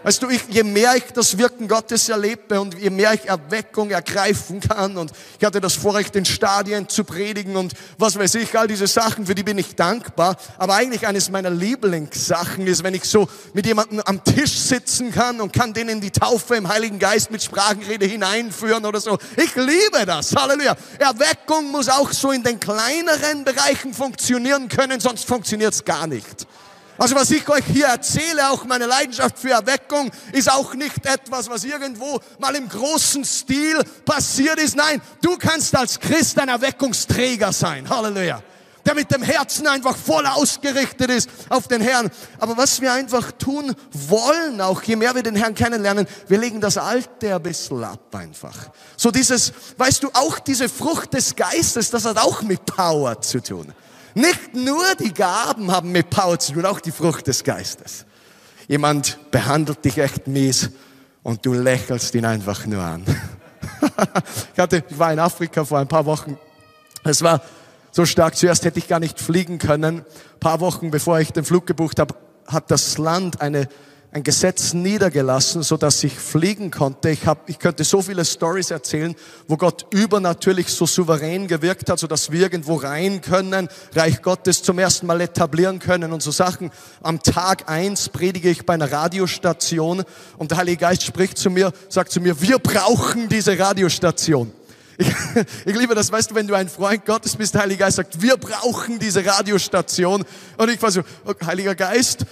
Weißt du, ich, je mehr ich das Wirken Gottes erlebe und je mehr ich Erweckung ergreifen kann und ich hatte das Vorrecht, in Stadien zu predigen und was weiß ich, all diese Sachen, für die bin ich dankbar. Aber eigentlich eines meiner Lieblingssachen ist, wenn ich so mit jemandem am Tisch sitzen kann und kann den in die Taufe im Heiligen Geist mit Sprachenrede hineinführen oder so. Ich liebe das. Halleluja. Erweckung muss auch so in den kleineren Bereichen funktionieren können, sonst funktioniert es gar nicht. Also was ich euch hier erzähle, auch meine Leidenschaft für Erweckung, ist auch nicht etwas, was irgendwo mal im großen Stil passiert ist. Nein, du kannst als Christ ein Erweckungsträger sein. Halleluja. Der mit dem Herzen einfach voll ausgerichtet ist auf den Herrn. Aber was wir einfach tun wollen, auch je mehr wir den Herrn kennenlernen, wir legen das Alte ein bisschen ab einfach. So dieses, weißt du, auch diese Frucht des Geistes, das hat auch mit Power zu tun. Nicht nur die Gaben haben mit Power zu tun, auch die Frucht des Geistes. Jemand behandelt dich echt mies und du lächelst ihn einfach nur an. ich, hatte, ich war in Afrika vor ein paar Wochen. Es war so stark. Zuerst hätte ich gar nicht fliegen können. Ein paar Wochen bevor ich den Flug gebucht habe, hat das Land eine ein Gesetz niedergelassen, so dass ich fliegen konnte. Ich, hab, ich könnte so viele Stories erzählen, wo Gott übernatürlich so souverän gewirkt hat, so dass wir irgendwo rein können, Reich Gottes zum ersten Mal etablieren können und so Sachen. Am Tag eins predige ich bei einer Radiostation und der Heilige Geist spricht zu mir, sagt zu mir, wir brauchen diese Radiostation. Ich, ich liebe das, weißt du, wenn du ein Freund Gottes bist, der Heilige Geist sagt, wir brauchen diese Radiostation. Und ich war so, Heiliger Geist,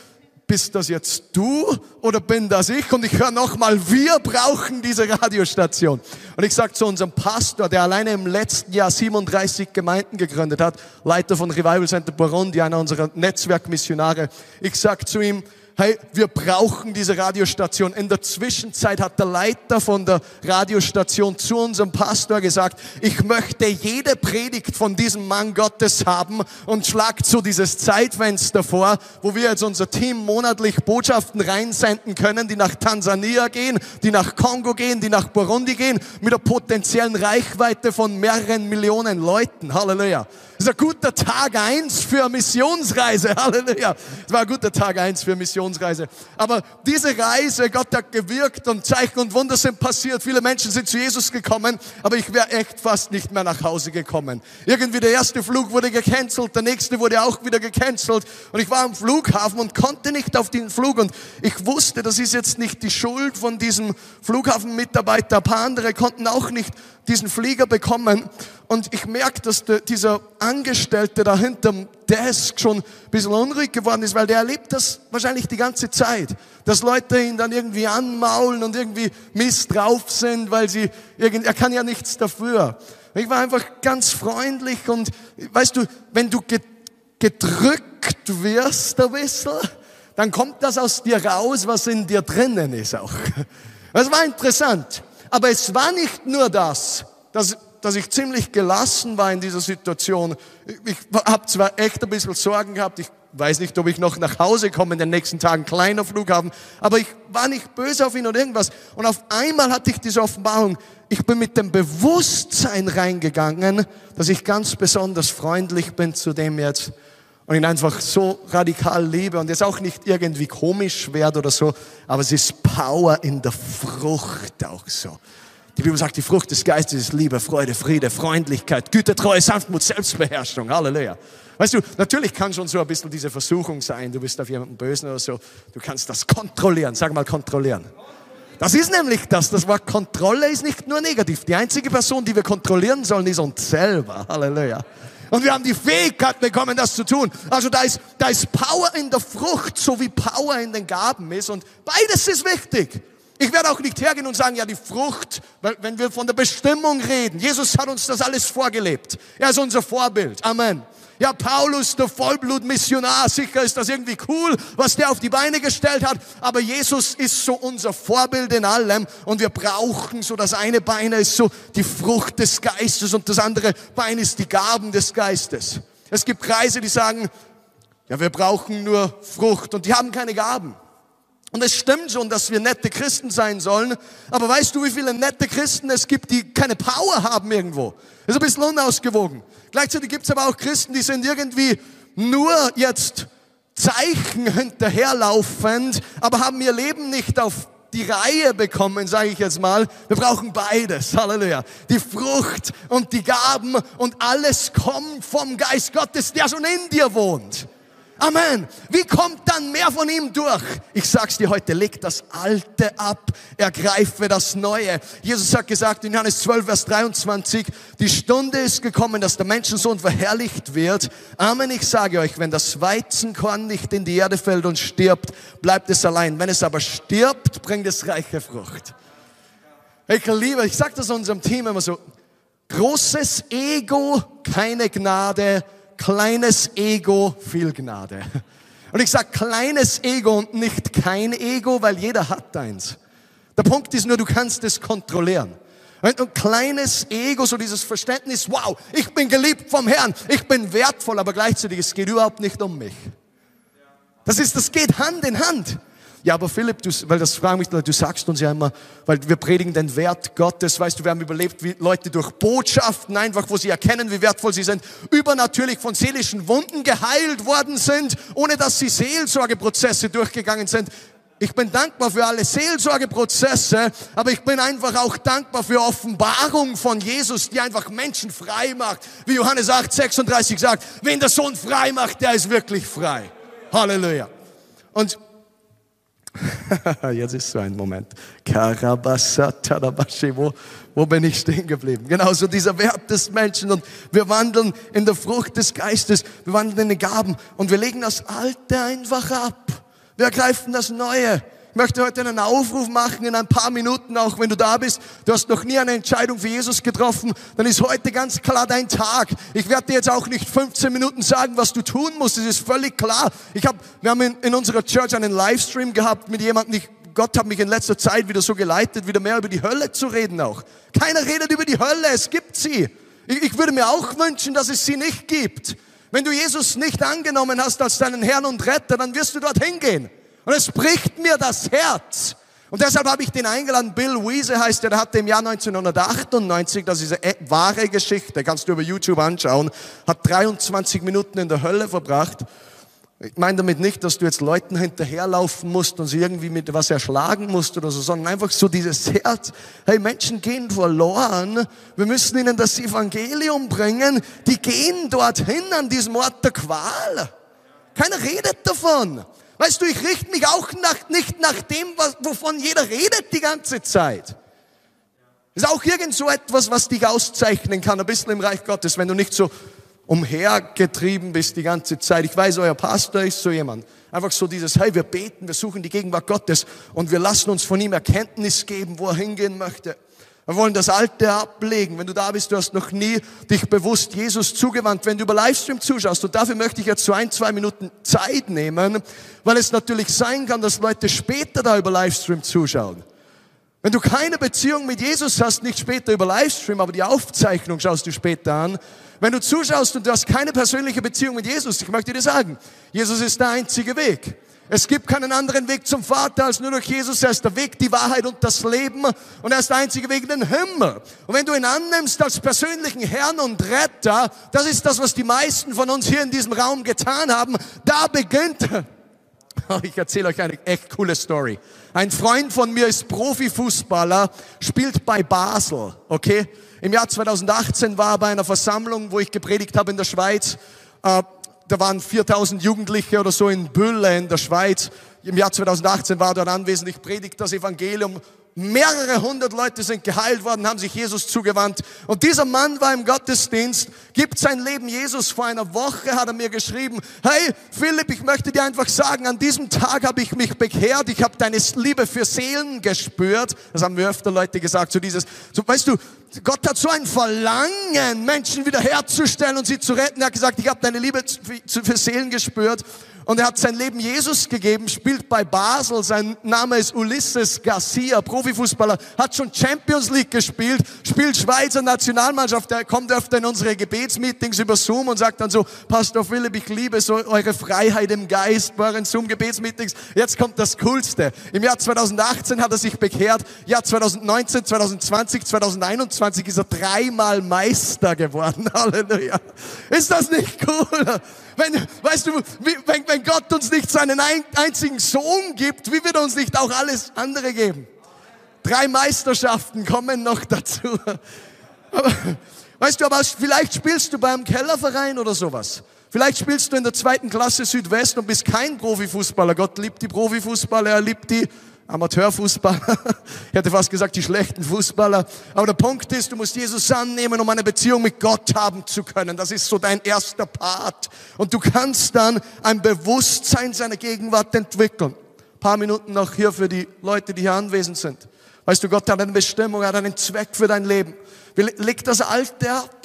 bist das jetzt du oder bin das ich? Und ich höre nochmal, wir brauchen diese Radiostation. Und ich sage zu unserem Pastor, der alleine im letzten Jahr 37 Gemeinden gegründet hat, Leiter von Revival Center Burundi, einer unserer Netzwerkmissionare, ich sage zu ihm, hey, wir brauchen diese Radiostation. In der Zwischenzeit hat der Leiter von der Radiostation zu unserem Pastor gesagt, ich möchte jede Predigt von diesem Mann Gottes haben und schlagt so dieses Zeitfenster vor, wo wir jetzt unser Team monatlich Botschaften reinsenden können, die nach Tansania gehen, die nach Kongo gehen, die nach Burundi gehen, mit der potenziellen Reichweite von mehreren Millionen Leuten. Halleluja. Das ist ein guter Tag eins für Missionsreise. Halleluja. Das war ein guter Tag eins für eine Missionsreise. Aber diese Reise, Gott hat gewirkt und Zeichen und Wunder sind passiert. Viele Menschen sind zu Jesus gekommen, aber ich wäre echt fast nicht mehr nach Hause gekommen. Irgendwie der erste Flug wurde gecancelt, der nächste wurde auch wieder gecancelt und ich war am Flughafen und konnte nicht auf den Flug und ich wusste, das ist jetzt nicht die Schuld von diesem Flughafenmitarbeiter. Ein paar andere konnten auch nicht diesen Flieger bekommen und ich merke, dass der, dieser Angestellte da hinterm Desk schon ein bisschen unruhig geworden ist, weil der erlebt das wahrscheinlich die ganze Zeit, dass Leute ihn dann irgendwie anmaulen und irgendwie Mist drauf sind, weil sie irgend, er kann ja nichts dafür. Ich war einfach ganz freundlich und weißt du, wenn du gedrückt wirst ein bisschen, dann kommt das aus dir raus, was in dir drinnen ist auch. Das war interessant. Aber es war nicht nur das, dass, dass ich ziemlich gelassen war in dieser Situation. Ich habe zwar echt ein bisschen Sorgen gehabt, ich weiß nicht, ob ich noch nach Hause komme in den nächsten Tagen, kleiner Flughafen, aber ich war nicht böse auf ihn oder irgendwas. Und auf einmal hatte ich diese Offenbarung, ich bin mit dem Bewusstsein reingegangen, dass ich ganz besonders freundlich bin zu dem jetzt und ihn einfach so radikal liebe und es auch nicht irgendwie komisch wird oder so, aber es ist Power in der Frucht auch so. Die Bibel sagt, die Frucht des Geistes ist Liebe, Freude, Friede, Freundlichkeit, Güte, Treue, Sanftmut, Selbstbeherrschung. Halleluja. Weißt du, natürlich kann schon so ein bisschen diese Versuchung sein, du bist auf jemanden bösen oder so, du kannst das kontrollieren, sag mal kontrollieren. Das ist nämlich das, das Wort Kontrolle ist nicht nur negativ. Die einzige Person, die wir kontrollieren sollen, ist uns selber. Halleluja. Und wir haben die Fähigkeit bekommen, das zu tun. Also da ist, da ist Power in der Frucht, so wie Power in den Gaben ist. Und beides ist wichtig. Ich werde auch nicht hergehen und sagen, ja, die Frucht, wenn wir von der Bestimmung reden. Jesus hat uns das alles vorgelebt. Er ist unser Vorbild. Amen. Ja, Paulus, der Vollblutmissionar, sicher ist das irgendwie cool, was der auf die Beine gestellt hat, aber Jesus ist so unser Vorbild in allem und wir brauchen so, das eine Bein ist so die Frucht des Geistes und das andere Bein ist die Gaben des Geistes. Es gibt Kreise, die sagen, ja, wir brauchen nur Frucht und die haben keine Gaben. Und es stimmt schon, dass wir nette Christen sein sollen. Aber weißt du, wie viele nette Christen es gibt, die keine Power haben irgendwo? Ist ein bisschen unausgewogen. Gleichzeitig gibt es aber auch Christen, die sind irgendwie nur jetzt Zeichen hinterherlaufend, aber haben ihr Leben nicht auf die Reihe bekommen, sage ich jetzt mal. Wir brauchen beides. Halleluja. Die Frucht und die Gaben und alles kommt vom Geist Gottes, der schon in dir wohnt. Amen. Wie kommt dann mehr von ihm durch? Ich sag's dir heute, leg das Alte ab, ergreife das Neue. Jesus hat gesagt in Johannes 12, Vers 23, die Stunde ist gekommen, dass der Menschensohn verherrlicht wird. Amen, ich sage euch, wenn das Weizenkorn nicht in die Erde fällt und stirbt, bleibt es allein. Wenn es aber stirbt, bringt es reiche Frucht. Ich liebe, ich sag das unserem Team immer so, großes Ego, keine Gnade, kleines Ego, viel Gnade. Und ich sage kleines Ego und nicht kein Ego, weil jeder hat eins. Der Punkt ist nur, du kannst es kontrollieren. Ein kleines Ego, so dieses Verständnis, wow, ich bin geliebt vom Herrn, ich bin wertvoll, aber gleichzeitig, es geht überhaupt nicht um mich. Das ist, das geht Hand in Hand. Ja, aber Philipp, du, weil das fragen mich, du sagst uns ja immer, weil wir predigen den Wert Gottes, weißt du, wir haben überlebt, wie Leute durch Botschaften einfach, wo sie erkennen, wie wertvoll sie sind, übernatürlich von seelischen Wunden geheilt worden sind, ohne dass sie Seelsorgeprozesse durchgegangen sind. Ich bin dankbar für alle Seelsorgeprozesse, aber ich bin einfach auch dankbar für Offenbarung von Jesus, die einfach Menschen frei macht. Wie Johannes 8, 36 sagt, wenn der Sohn frei macht, der ist wirklich frei. Halleluja. Und Jetzt ist so ein Moment. Wo, wo bin ich stehen geblieben? Genauso dieser Wert des Menschen und wir wandeln in der Frucht des Geistes, wir wandeln in den Gaben und wir legen das Alte einfach ab. Wir ergreifen das Neue möchte heute einen Aufruf machen in ein paar Minuten, auch wenn du da bist. Du hast noch nie eine Entscheidung für Jesus getroffen, dann ist heute ganz klar dein Tag. Ich werde dir jetzt auch nicht 15 Minuten sagen, was du tun musst. Es ist völlig klar. Ich hab, wir haben in, in unserer Church einen Livestream gehabt mit jemandem, ich, Gott hat mich in letzter Zeit wieder so geleitet, wieder mehr über die Hölle zu reden auch. Keiner redet über die Hölle, es gibt sie. Ich, ich würde mir auch wünschen, dass es sie nicht gibt. Wenn du Jesus nicht angenommen hast als deinen Herrn und Retter, dann wirst du dorthin gehen. Und es bricht mir das Herz. Und deshalb habe ich den eingeladen. Bill Wiese heißt er, der hatte im Jahr 1998, das ist eine wahre Geschichte, kannst du über YouTube anschauen, hat 23 Minuten in der Hölle verbracht. Ich meine damit nicht, dass du jetzt Leuten hinterherlaufen musst und sie irgendwie mit was erschlagen musst oder so, sondern einfach so dieses Herz. Hey, Menschen gehen verloren. Wir müssen ihnen das Evangelium bringen. Die gehen dorthin an diesem Ort der Qual. Keiner redet davon. Weißt du, ich richte mich auch nach, nicht nach dem, was, wovon jeder redet die ganze Zeit. Ist auch irgend so etwas, was dich auszeichnen kann, ein bisschen im Reich Gottes, wenn du nicht so umhergetrieben bist die ganze Zeit. Ich weiß, euer Pastor ist so jemand. Einfach so dieses, hey, wir beten, wir suchen die Gegenwart Gottes und wir lassen uns von ihm Erkenntnis geben, wo er hingehen möchte. Wir wollen das Alte ablegen. Wenn du da bist, du hast noch nie dich bewusst Jesus zugewandt. Wenn du über Livestream zuschaust, und dafür möchte ich jetzt so ein, zwei Minuten Zeit nehmen, weil es natürlich sein kann, dass Leute später da über Livestream zuschauen. Wenn du keine Beziehung mit Jesus hast, nicht später über Livestream, aber die Aufzeichnung schaust du später an. Wenn du zuschaust und du hast keine persönliche Beziehung mit Jesus, ich möchte dir sagen, Jesus ist der einzige Weg. Es gibt keinen anderen Weg zum Vater als nur durch Jesus. Er ist der Weg, die Wahrheit und das Leben. Und er ist der einzige Weg in den Himmel. Und wenn du ihn annimmst als persönlichen Herrn und Retter, das ist das, was die meisten von uns hier in diesem Raum getan haben, da beginnt ich erzähle euch eine echt coole Story. Ein Freund von mir ist Profifußballer, spielt bei Basel, okay? Im Jahr 2018 war er bei einer Versammlung, wo ich gepredigt habe in der Schweiz. Da waren 4000 Jugendliche oder so in Bülle in der Schweiz. Im Jahr 2018 war dort anwesend. Ich predigte das Evangelium Mehrere hundert Leute sind geheilt worden, haben sich Jesus zugewandt. Und dieser Mann war im Gottesdienst, gibt sein Leben Jesus. Vor einer Woche hat er mir geschrieben, hey Philipp, ich möchte dir einfach sagen, an diesem Tag habe ich mich bekehrt, ich habe deine Liebe für Seelen gespürt. Das haben mir öfter Leute gesagt, so dieses, so, weißt du, Gott hat so ein Verlangen, Menschen wiederherzustellen und sie zu retten. Er hat gesagt, ich habe deine Liebe für Seelen gespürt. Und er hat sein Leben Jesus gegeben, spielt bei Basel. Sein Name ist Ulysses Garcia, Profifußballer, hat schon Champions League gespielt, spielt Schweizer Nationalmannschaft. Er kommt öfter in unsere Gebetsmeetings über Zoom und sagt dann so, Pastor Philipp, ich liebe so eure Freiheit im Geist bei euren Zoom-Gebetsmeetings. Jetzt kommt das Coolste. Im Jahr 2018 hat er sich bekehrt. Jahr 2019, 2020, 2021 ist er dreimal Meister geworden. Halleluja. Ist das nicht cool? Wenn, weißt du, wenn, wenn Gott uns nicht seinen einzigen Sohn gibt, wie wird er uns nicht auch alles andere geben? Drei Meisterschaften kommen noch dazu. Aber, weißt du, aber vielleicht spielst du beim Kellerverein oder sowas. Vielleicht spielst du in der zweiten Klasse Südwest und bist kein Profifußballer. Gott liebt die Profifußballer, er liebt die Amateurfußballer. Ich hätte fast gesagt, die schlechten Fußballer. Aber der Punkt ist, du musst Jesus annehmen, um eine Beziehung mit Gott haben zu können. Das ist so dein erster Part. Und du kannst dann ein Bewusstsein seiner Gegenwart entwickeln. Ein paar Minuten noch hier für die Leute, die hier anwesend sind. Weißt du, Gott hat eine Bestimmung, er hat einen Zweck für dein Leben. Leg das Alte ab.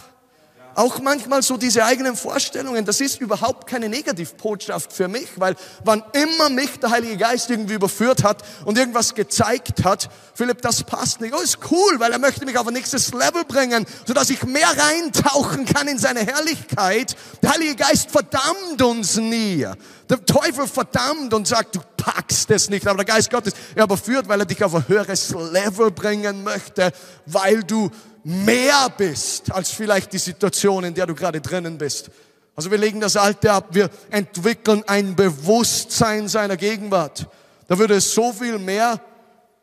Auch manchmal so diese eigenen Vorstellungen, das ist überhaupt keine Negativbotschaft für mich, weil wann immer mich der Heilige Geist irgendwie überführt hat und irgendwas gezeigt hat, Philipp, das passt nicht. Oh, ist cool, weil er möchte mich auf ein nächstes Level bringen, sodass ich mehr reintauchen kann in seine Herrlichkeit. Der Heilige Geist verdammt uns nie. Der Teufel verdammt und sagt, du packst es nicht. Aber der Geist Gottes, er überführt, weil er dich auf ein höheres Level bringen möchte, weil du mehr bist als vielleicht die Situation, in der du gerade drinnen bist. Also wir legen das Alte ab, wir entwickeln ein Bewusstsein seiner Gegenwart. Da würde es so viel mehr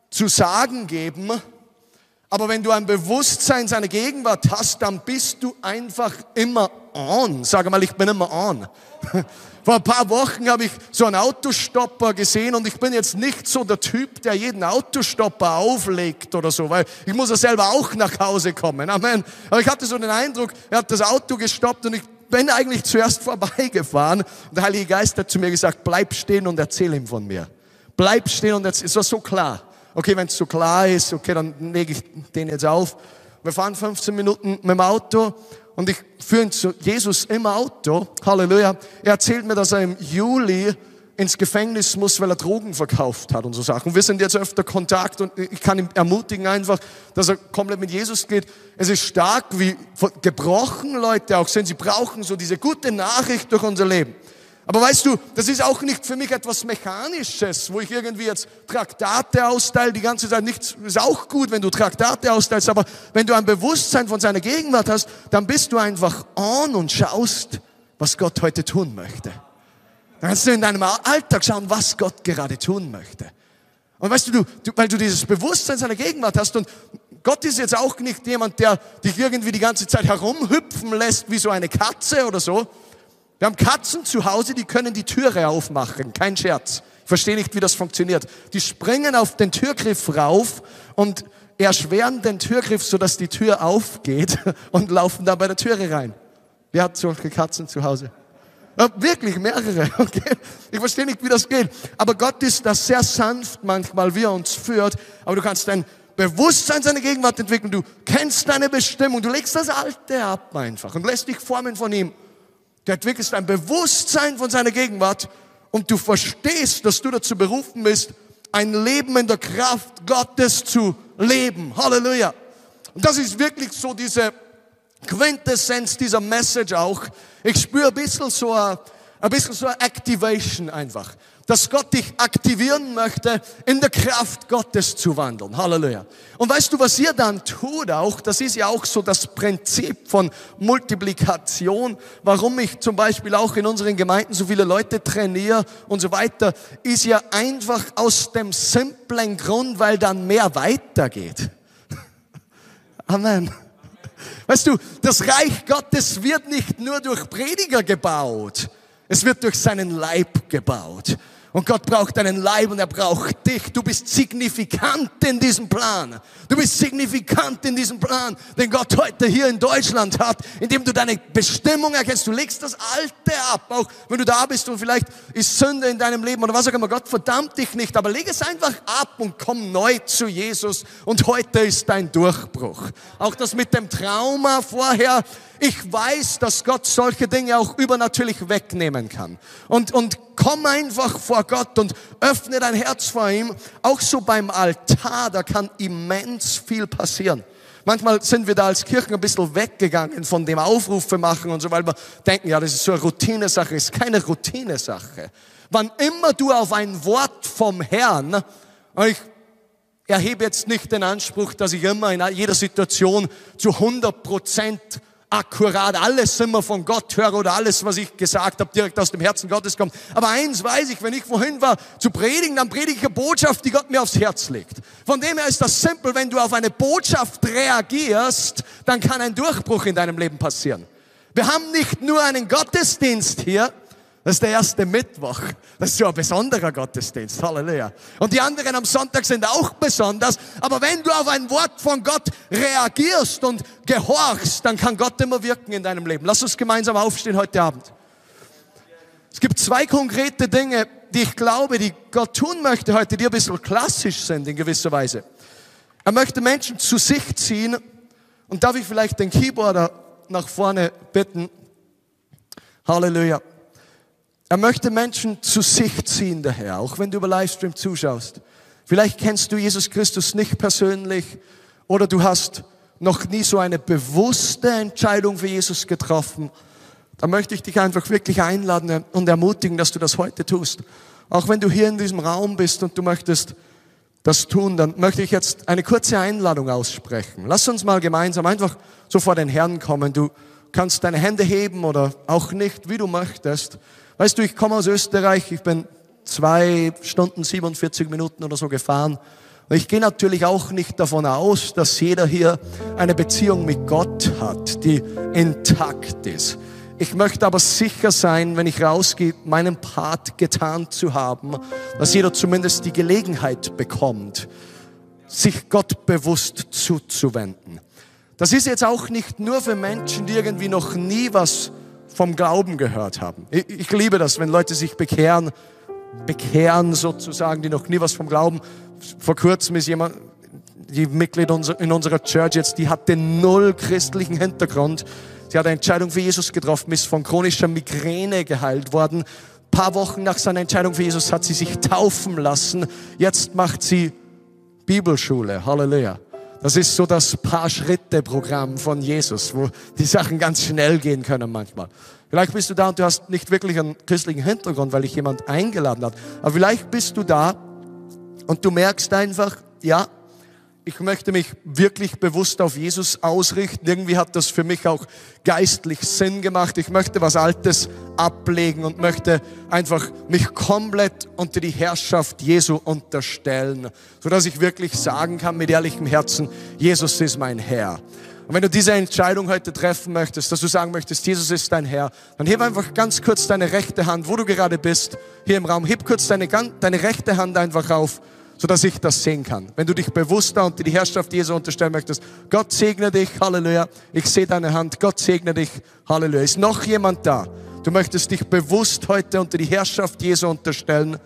zu sagen geben. Aber wenn du ein Bewusstsein seiner Gegenwart hast, dann bist du einfach immer on. Sag mal, ich bin immer on. Vor ein paar Wochen habe ich so einen Autostopper gesehen und ich bin jetzt nicht so der Typ, der jeden Autostopper auflegt oder so, weil ich muss ja selber auch nach Hause kommen. Amen. Aber ich hatte so den Eindruck, er hat das Auto gestoppt und ich bin eigentlich zuerst vorbeigefahren. Und der Heilige Geist hat zu mir gesagt, bleib stehen und erzähl ihm von mir. Bleib stehen und erzähl. Es war so klar. Okay, wenn es so klar ist, okay, dann lege ich den jetzt auf. Wir fahren 15 Minuten mit dem Auto und ich führe ihn zu Jesus im Auto. Halleluja. Er erzählt mir, dass er im Juli ins Gefängnis muss, weil er Drogen verkauft hat und so Sachen. Wir sind jetzt öfter Kontakt und ich kann ihn ermutigen einfach, dass er komplett mit Jesus geht. Es ist stark, wie gebrochen Leute auch sind. Sie brauchen so diese gute Nachricht durch unser Leben. Aber weißt du, das ist auch nicht für mich etwas Mechanisches, wo ich irgendwie jetzt Traktate austeile, die ganze Zeit. Nichts ist auch gut, wenn du Traktate austeilst, aber wenn du ein Bewusstsein von seiner Gegenwart hast, dann bist du einfach on und schaust, was Gott heute tun möchte. Dann kannst du in deinem Alltag schauen, was Gott gerade tun möchte. Und weißt du, du, weil du dieses Bewusstsein seiner Gegenwart hast und Gott ist jetzt auch nicht jemand, der dich irgendwie die ganze Zeit herumhüpfen lässt wie so eine Katze oder so, wir haben Katzen zu Hause, die können die Türe aufmachen. Kein Scherz. Ich verstehe nicht, wie das funktioniert. Die springen auf den Türgriff rauf und erschweren den Türgriff, sodass die Tür aufgeht und laufen da bei der Türe rein. Wer hat solche Katzen zu Hause? Ja, wirklich mehrere. Okay? Ich verstehe nicht, wie das geht. Aber Gott ist das sehr sanft manchmal, wie er uns führt. Aber du kannst dein Bewusstsein seiner Gegenwart entwickeln. Du kennst deine Bestimmung. Du legst das Alte ab einfach und lässt dich formen von ihm. Du entwickelst ein Bewusstsein von seiner Gegenwart und du verstehst, dass du dazu berufen bist, ein Leben in der Kraft Gottes zu leben. Halleluja. Und das ist wirklich so diese Quintessenz dieser Message auch. Ich spüre ein bisschen so ein, ein bisschen so eine Activation einfach. Dass Gott dich aktivieren möchte, in der Kraft Gottes zu wandeln. Halleluja. Und weißt du, was ihr dann tut auch, das ist ja auch so das Prinzip von Multiplikation, warum ich zum Beispiel auch in unseren Gemeinden so viele Leute trainiere und so weiter, ist ja einfach aus dem simplen Grund, weil dann mehr weitergeht. Amen. Weißt du, das Reich Gottes wird nicht nur durch Prediger gebaut, es wird durch seinen Leib gebaut. Und Gott braucht deinen Leib und er braucht dich. Du bist signifikant in diesem Plan. Du bist signifikant in diesem Plan, den Gott heute hier in Deutschland hat, indem du deine Bestimmung erkennst. Du legst das Alte ab, auch wenn du da bist und vielleicht ist Sünde in deinem Leben oder was auch immer. Gott verdammt dich nicht, aber leg es einfach ab und komm neu zu Jesus. Und heute ist dein Durchbruch. Auch das mit dem Trauma vorher, ich weiß, dass Gott solche Dinge auch übernatürlich wegnehmen kann. Und, und komm einfach vor Gott und öffne dein Herz vor ihm. Auch so beim Altar, da kann immens viel passieren. Manchmal sind wir da als Kirchen ein bisschen weggegangen von dem Aufrufe machen und so, weil wir denken, ja, das ist so eine Routinesache. Das ist keine Routinesache. Wann immer du auf ein Wort vom Herrn, ich erhebe jetzt nicht den Anspruch, dass ich immer in jeder Situation zu 100 Prozent akkurat alles immer von Gott höre oder alles, was ich gesagt habe, direkt aus dem Herzen Gottes kommt. Aber eins weiß ich, wenn ich vorhin war zu predigen, dann predige ich eine Botschaft, die Gott mir aufs Herz legt. Von dem her ist das simpel, wenn du auf eine Botschaft reagierst, dann kann ein Durchbruch in deinem Leben passieren. Wir haben nicht nur einen Gottesdienst hier, das ist der erste Mittwoch. Das ist so ein besonderer Gottesdienst. Halleluja. Und die anderen am Sonntag sind auch besonders. Aber wenn du auf ein Wort von Gott reagierst und gehorchst, dann kann Gott immer wirken in deinem Leben. Lass uns gemeinsam aufstehen heute Abend. Es gibt zwei konkrete Dinge, die ich glaube, die Gott tun möchte heute, die ein bisschen klassisch sind in gewisser Weise. Er möchte Menschen zu sich ziehen. Und darf ich vielleicht den Keyboarder nach vorne bitten? Halleluja. Er möchte Menschen zu sich ziehen, der Herr, auch wenn du über Livestream zuschaust. Vielleicht kennst du Jesus Christus nicht persönlich oder du hast noch nie so eine bewusste Entscheidung für Jesus getroffen. Da möchte ich dich einfach wirklich einladen und ermutigen, dass du das heute tust. Auch wenn du hier in diesem Raum bist und du möchtest das tun, dann möchte ich jetzt eine kurze Einladung aussprechen. Lass uns mal gemeinsam einfach so vor den Herrn kommen. Du kannst deine Hände heben oder auch nicht, wie du möchtest. Weißt du, ich komme aus Österreich, ich bin zwei Stunden 47 Minuten oder so gefahren. Und ich gehe natürlich auch nicht davon aus, dass jeder hier eine Beziehung mit Gott hat, die intakt ist. Ich möchte aber sicher sein, wenn ich rausgehe, meinen Part getan zu haben, dass jeder zumindest die Gelegenheit bekommt, sich Gott bewusst zuzuwenden. Das ist jetzt auch nicht nur für Menschen, die irgendwie noch nie was vom Glauben gehört haben. Ich, ich liebe das, wenn Leute sich bekehren, bekehren sozusagen, die noch nie was vom Glauben. Vor kurzem ist jemand, die Mitglied in unserer Church jetzt, die hatte null christlichen Hintergrund. Sie hat eine Entscheidung für Jesus getroffen, ist von chronischer Migräne geheilt worden. Ein paar Wochen nach seiner Entscheidung für Jesus hat sie sich taufen lassen. Jetzt macht sie Bibelschule. Halleluja. Das ist so das Paar-Schritte-Programm von Jesus, wo die Sachen ganz schnell gehen können manchmal. Vielleicht bist du da und du hast nicht wirklich einen christlichen Hintergrund, weil dich jemand eingeladen hat. Aber vielleicht bist du da und du merkst einfach, ja, ich möchte mich wirklich bewusst auf Jesus ausrichten. Irgendwie hat das für mich auch geistlich Sinn gemacht. Ich möchte was Altes ablegen und möchte einfach mich komplett unter die Herrschaft Jesu unterstellen, sodass ich wirklich sagen kann mit ehrlichem Herzen, Jesus ist mein Herr. Und wenn du diese Entscheidung heute treffen möchtest, dass du sagen möchtest, Jesus ist dein Herr, dann heb einfach ganz kurz deine rechte Hand, wo du gerade bist, hier im Raum, heb kurz deine, deine rechte Hand einfach auf so dass ich das sehen kann. Wenn du dich bewusster unter die Herrschaft Jesu unterstellen möchtest, Gott segne dich, Halleluja. Ich sehe deine Hand, Gott segne dich, Halleluja. Ist noch jemand da? Du möchtest dich bewusst heute unter die Herrschaft Jesu unterstellen,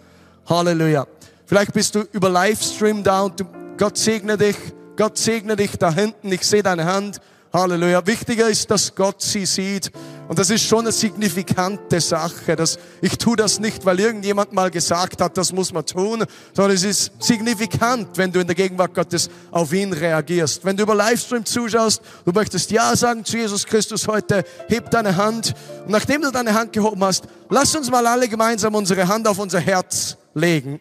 Halleluja. Vielleicht bist du über Livestream da und du, Gott segne dich, Gott segne dich da hinten. Ich sehe deine Hand, Halleluja. Wichtiger ist, dass Gott sie sieht Und das ist schon eine signifikante Sache. Dass ich tue das nicht, weil irgendjemand mal gesagt hat, das muss man tun, sondern es ist signifikant, wenn du in der Gegenwart Gottes auf ihn reagierst. Wenn du über Livestream zuschaust, du möchtest Ja sagen zu Jesus Christus heute, heb deine Hand. Und nachdem du deine Hand gehoben hast, lass uns mal alle gemeinsam unsere Hand auf unser Herz legen.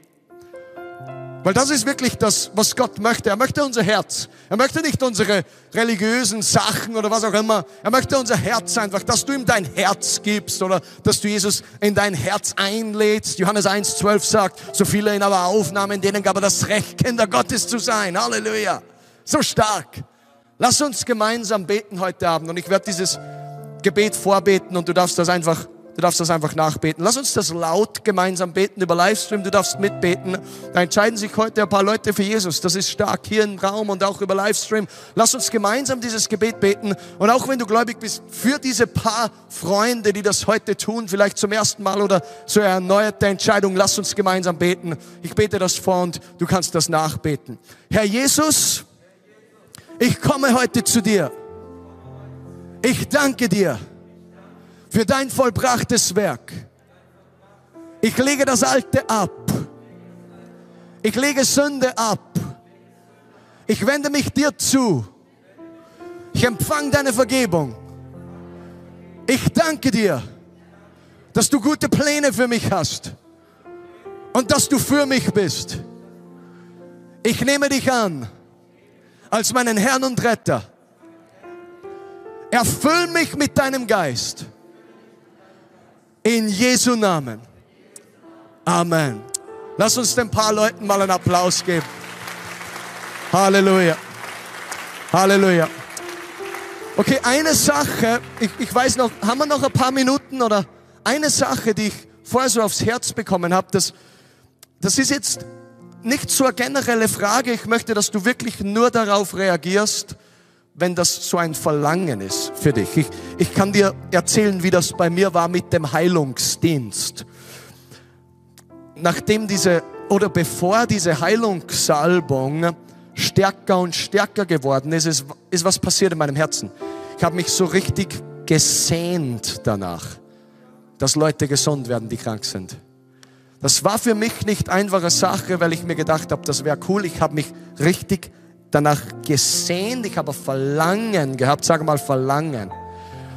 Weil das ist wirklich das, was Gott möchte. Er möchte unser Herz. Er möchte nicht unsere religiösen Sachen oder was auch immer. Er möchte unser Herz einfach, dass du ihm dein Herz gibst oder dass du Jesus in dein Herz einlädst. Johannes 1,12 sagt, so viele ihn aber aufnahmen, denen gab er das Recht, Kinder Gottes zu sein. Halleluja. So stark. Lass uns gemeinsam beten heute Abend und ich werde dieses Gebet vorbeten und du darfst das einfach Du darfst das einfach nachbeten. Lass uns das laut gemeinsam beten über Livestream. Du darfst mitbeten. Da entscheiden sich heute ein paar Leute für Jesus. Das ist stark hier im Raum und auch über Livestream. Lass uns gemeinsam dieses Gebet beten. Und auch wenn du gläubig bist, für diese paar Freunde, die das heute tun, vielleicht zum ersten Mal oder so erneuerte Entscheidung, lass uns gemeinsam beten. Ich bete das vor und du kannst das nachbeten. Herr Jesus, ich komme heute zu dir. Ich danke dir für dein vollbrachtes Werk. Ich lege das Alte ab. Ich lege Sünde ab. Ich wende mich dir zu. Ich empfange deine Vergebung. Ich danke dir, dass du gute Pläne für mich hast und dass du für mich bist. Ich nehme dich an als meinen Herrn und Retter. Erfüll mich mit deinem Geist in Jesu Namen. Amen. Lass uns den paar Leuten mal einen Applaus geben. Halleluja. Halleluja. Okay, eine Sache, ich, ich weiß noch, haben wir noch ein paar Minuten oder eine Sache, die ich vorher so aufs Herz bekommen habe, das, das ist jetzt nicht so eine generelle Frage. Ich möchte, dass du wirklich nur darauf reagierst, wenn das so ein Verlangen ist für dich. Ich, ich kann dir erzählen, wie das bei mir war mit dem Heilungsdienst. Nachdem diese oder bevor diese Heilungssalbung stärker und stärker geworden ist, ist, ist was passiert in meinem Herzen. Ich habe mich so richtig gesehnt danach, dass Leute gesund werden, die krank sind. Das war für mich nicht einfache Sache, weil ich mir gedacht habe, das wäre cool. Ich habe mich richtig danach gesehnt, ich habe Verlangen gehabt, sage mal Verlangen.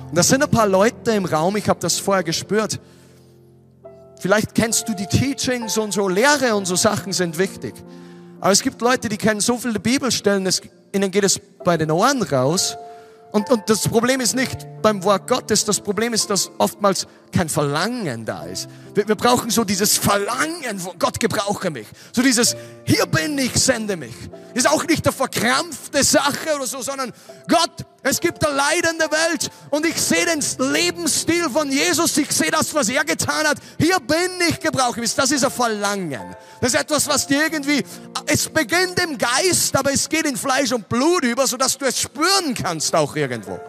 Und das sind ein paar Leute im Raum, ich habe das vorher gespürt. Vielleicht kennst du die Teachings und so, Lehre und so Sachen sind wichtig. Aber es gibt Leute, die kennen so viele Bibelstellen, es, ihnen geht es bei den Ohren raus. Und, und das Problem ist nicht beim Wort Gottes, das Problem ist, dass oftmals kein Verlangen da ist. Wir, wir brauchen so dieses Verlangen von Gott gebrauche mich. So dieses, hier bin ich, sende mich. Ist auch nicht eine verkrampfte Sache oder so, sondern Gott, es gibt eine leidende Welt und ich sehe den Lebensstil von Jesus, ich sehe das, was er getan hat. Hier bin ich, gebrauche mich. Das ist ein Verlangen. Das ist etwas, was dir irgendwie, es beginnt im Geist, aber es geht in Fleisch und Blut über, sodass du es spüren kannst auch irgendwo.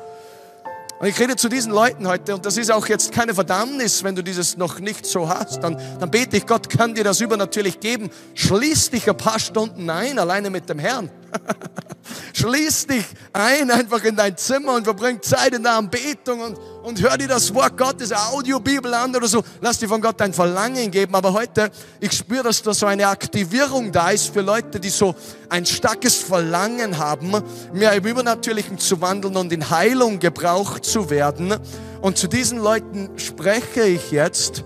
Und ich rede zu diesen Leuten heute, und das ist auch jetzt keine Verdammnis, wenn du dieses noch nicht so hast, dann, dann bete ich, Gott kann dir das übernatürlich geben. Schließ dich ein paar Stunden ein, alleine mit dem Herrn. Schließ dich ein einfach in dein Zimmer und verbring Zeit in der Anbetung und, und hör dir das Wort Gottes, Audiobibel an oder so. Lass dir von Gott ein Verlangen geben. Aber heute, ich spüre, dass da so eine Aktivierung da ist für Leute, die so ein starkes Verlangen haben, mehr im Übernatürlichen zu wandeln und in Heilung gebraucht zu werden. Und zu diesen Leuten spreche ich jetzt.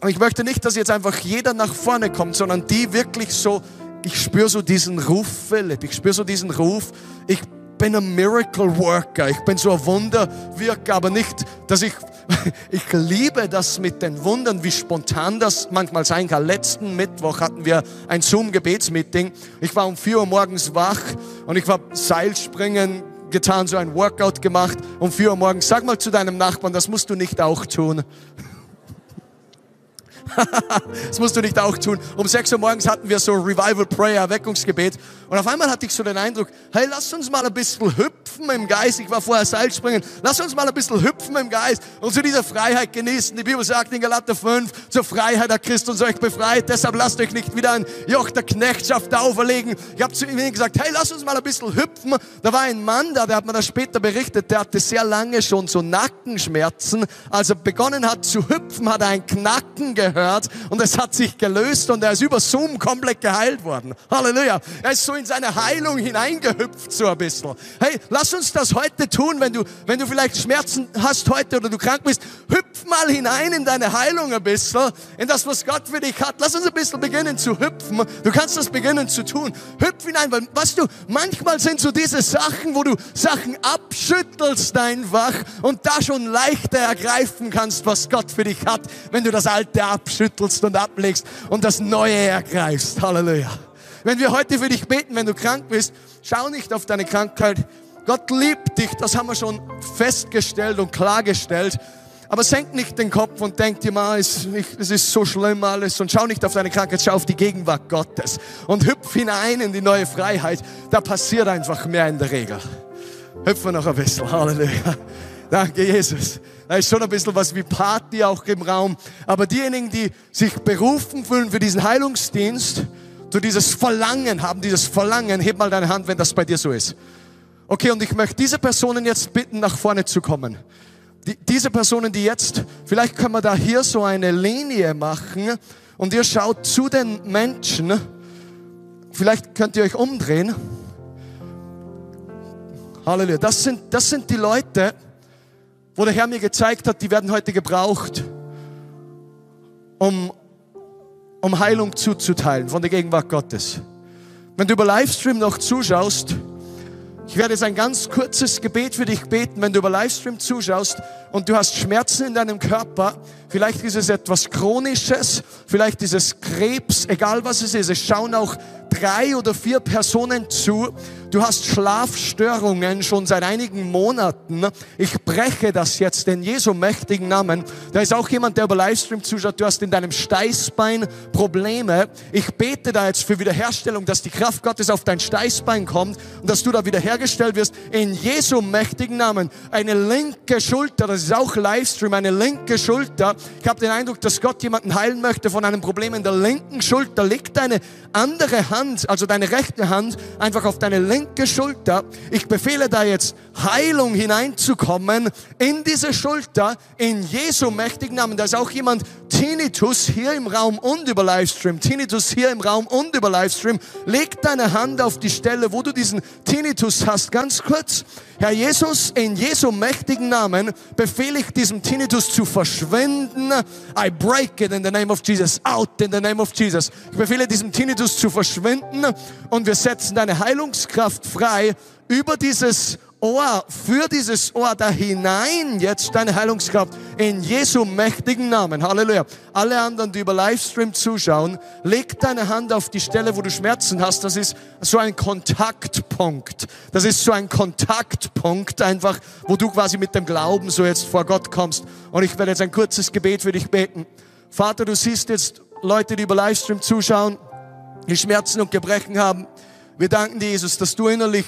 Und ich möchte nicht, dass jetzt einfach jeder nach vorne kommt, sondern die wirklich so ich spüre so diesen Ruf, Philipp. Ich spüre so diesen Ruf. Ich bin ein Miracle Worker. Ich bin so ein Wunderwirker, aber nicht, dass ich, ich liebe das mit den Wundern, wie spontan das manchmal sein kann. Letzten Mittwoch hatten wir ein Zoom-Gebetsmeeting. Ich war um 4 Uhr morgens wach und ich war Seilspringen getan, so ein Workout gemacht um 4 Uhr morgens. Sag mal zu deinem Nachbarn, das musst du nicht auch tun. das musst du nicht auch tun. Um 6 Uhr morgens hatten wir so Revival Prayer, Erweckungsgebet. Und auf einmal hatte ich so den Eindruck, hey, lass uns mal ein bisschen hüpfen im Geist. Ich war vorher Seilspringen. Lass uns mal ein bisschen hüpfen im Geist und zu dieser Freiheit genießen. Die Bibel sagt in Galater 5, zur Freiheit hat Christus euch befreit. Deshalb lasst euch nicht wieder ein Joch der Knechtschaft auferlegen. Ich habe zu ihm gesagt, hey, lass uns mal ein bisschen hüpfen. Da war ein Mann da, der hat mir das später berichtet, der hatte sehr lange schon so Nackenschmerzen. Als er begonnen hat zu hüpfen, hat er ein Knacken gehört und es hat sich gelöst und er ist über Zoom komplett geheilt worden. Halleluja. Er ist so in seine Heilung hineingehüpft so ein bisschen. Hey, lass uns das heute tun, wenn du, wenn du vielleicht Schmerzen hast heute oder du krank bist. Hüpf mal hinein in deine Heilung ein bisschen, in das, was Gott für dich hat. Lass uns ein bisschen beginnen zu hüpfen. Du kannst das beginnen zu tun. Hüpf hinein, weil, weißt du, manchmal sind so diese Sachen, wo du Sachen abschüttelst einfach und da schon leichter ergreifen kannst, was Gott für dich hat, wenn du das Alte abschüttelst und ablegst und das Neue ergreifst. Halleluja. Wenn wir heute für dich beten, wenn du krank bist, schau nicht auf deine Krankheit. Gott liebt dich, das haben wir schon festgestellt und klargestellt. Aber senk nicht den Kopf und denk dir mal, es, ist so schlimm alles und schau nicht auf deine Krankheit, schau auf die Gegenwart Gottes und hüpf hinein in die neue Freiheit. Da passiert einfach mehr in der Regel. Hüpfen noch ein bisschen. Halleluja. Danke, Jesus. Da ist schon ein bisschen was wie Party auch im Raum. Aber diejenigen, die sich berufen fühlen für diesen Heilungsdienst, du dieses Verlangen haben, dieses Verlangen, heb mal deine Hand, wenn das bei dir so ist. Okay, und ich möchte diese Personen jetzt bitten, nach vorne zu kommen. Die, diese Personen, die jetzt, vielleicht können wir da hier so eine Linie machen und ihr schaut zu den Menschen. Vielleicht könnt ihr euch umdrehen. Halleluja. Das sind, das sind die Leute, wo der Herr mir gezeigt hat, die werden heute gebraucht, um, um Heilung zuzuteilen von der Gegenwart Gottes. Wenn du über Livestream noch zuschaust, ich werde jetzt ein ganz kurzes Gebet für dich beten, wenn du über Livestream zuschaust und du hast Schmerzen in deinem Körper. Vielleicht ist es etwas Chronisches, vielleicht ist es Krebs, egal was es ist. Es schauen auch drei oder vier Personen zu, Du hast Schlafstörungen schon seit einigen Monaten. Ich breche das jetzt in Jesu mächtigen Namen. Da ist auch jemand, der über Livestream zuschaut. Du hast in deinem Steißbein Probleme. Ich bete da jetzt für Wiederherstellung, dass die Kraft Gottes auf dein Steißbein kommt und dass du da wiederhergestellt wirst. In Jesu mächtigen Namen. Eine linke Schulter, das ist auch Livestream, eine linke Schulter. Ich habe den Eindruck, dass Gott jemanden heilen möchte von einem Problem in der linken Schulter. Leg deine andere Hand, also deine rechte Hand, einfach auf deine linke Schulter. Ich befehle da jetzt Heilung hineinzukommen in diese Schulter in Jesu mächtigen Namen. Da ist auch jemand Tinnitus hier im Raum und über Livestream. Tinnitus hier im Raum und über Livestream. Leg deine Hand auf die Stelle, wo du diesen Tinnitus hast. Ganz kurz. Herr Jesus, in Jesu mächtigen Namen befehle ich diesem Tinnitus zu verschwinden. I break it in the name of Jesus. Out in the name of Jesus. Ich befehle diesem Tinnitus zu verschwinden und wir setzen deine Heilungskraft frei über dieses Ohr, für dieses Ohr da hinein jetzt deine Heilungskraft in Jesu mächtigen Namen. Halleluja. Alle anderen, die über Livestream zuschauen, leg deine Hand auf die Stelle, wo du Schmerzen hast. Das ist so ein Kontaktpunkt. Das ist so ein Kontaktpunkt einfach, wo du quasi mit dem Glauben so jetzt vor Gott kommst. Und ich werde jetzt ein kurzes Gebet für dich beten. Vater, du siehst jetzt Leute, die über Livestream zuschauen, die Schmerzen und Gebrechen haben. Wir danken dir, Jesus, dass du innerlich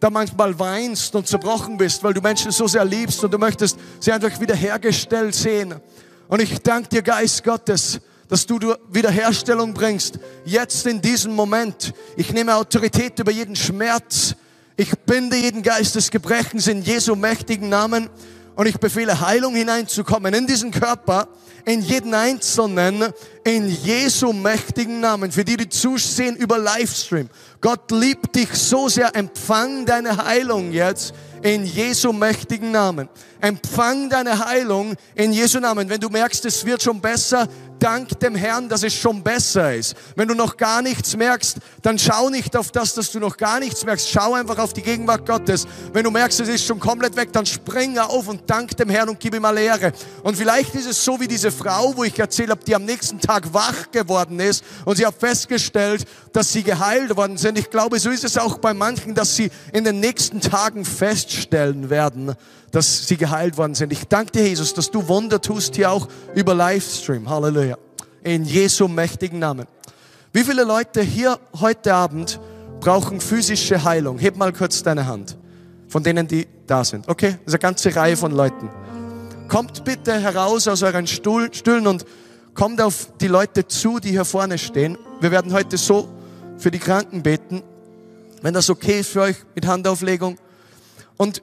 da manchmal weinst und zerbrochen bist, weil du Menschen so sehr liebst und du möchtest sie einfach wiederhergestellt sehen. Und ich danke dir, Geist Gottes, dass du Wiederherstellung bringst, jetzt in diesem Moment. Ich nehme Autorität über jeden Schmerz. Ich binde jeden Geist des Gebrechens in Jesu mächtigen Namen und ich befehle Heilung hineinzukommen in diesen Körper, in jeden Einzelnen, in Jesu mächtigen Namen. Für die, die zusehen über Livestream. Gott liebt dich so sehr. Empfang deine Heilung jetzt in Jesu mächtigen Namen. Empfang deine Heilung in Jesu Namen. Wenn du merkst, es wird schon besser, dank dem Herrn, dass es schon besser ist. Wenn du noch gar nichts merkst, dann schau nicht auf das, dass du noch gar nichts merkst. Schau einfach auf die Gegenwart Gottes. Wenn du merkst, es ist schon komplett weg, dann spring auf und dank dem Herrn und gib ihm alle Ehre. Und vielleicht ist es so wie diese Frau, wo ich erzählt habe, die am nächsten Tag wach geworden ist und sie hat festgestellt, dass sie geheilt worden sind. Ich glaube, so ist es auch bei manchen, dass sie in den nächsten Tagen feststellen werden, dass sie geheilt worden sind. Ich danke dir, Jesus, dass du Wunder tust hier auch über Livestream. Halleluja. In Jesu mächtigen Namen. Wie viele Leute hier heute Abend brauchen physische Heilung? Heb mal kurz deine Hand. von denen, die da sind. Okay? Das ist eine ganze Reihe von Leuten. Kommt bitte heraus aus euren Stuhl, Stühlen und kommt auf die Leute zu, die hier vorne stehen. Wir werden heute so für die Kranken beten, wenn das okay ist für euch mit Handauflegung. Und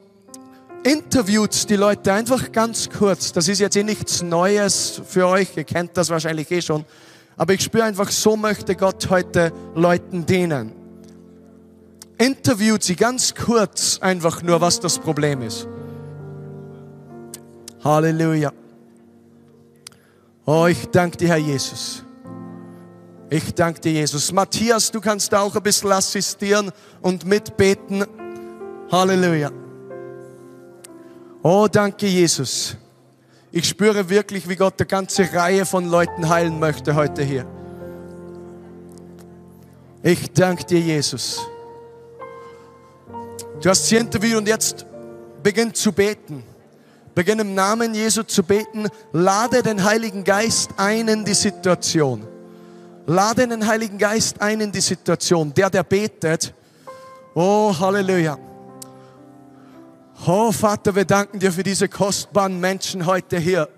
interviewt die Leute einfach ganz kurz. Das ist jetzt eh nichts Neues für euch. Ihr kennt das wahrscheinlich eh schon. Aber ich spüre einfach, so möchte Gott heute Leuten dienen. Interviewt sie ganz kurz einfach nur, was das Problem ist. Halleluja. Oh, ich danke dir, Herr Jesus. Ich danke dir, Jesus. Matthias, du kannst auch ein bisschen assistieren und mitbeten. Halleluja. Oh, danke, Jesus. Ich spüre wirklich, wie Gott eine ganze Reihe von Leuten heilen möchte heute hier. Ich danke dir, Jesus. Du hast sie interviewt und jetzt beginn zu beten. Beginn im Namen Jesu zu beten. Lade den Heiligen Geist ein in die Situation. Lade den Heiligen Geist ein in die Situation. Der, der betet. Oh, Halleluja. Oh Vater, wir danken dir für diese kostbaren Menschen heute hier.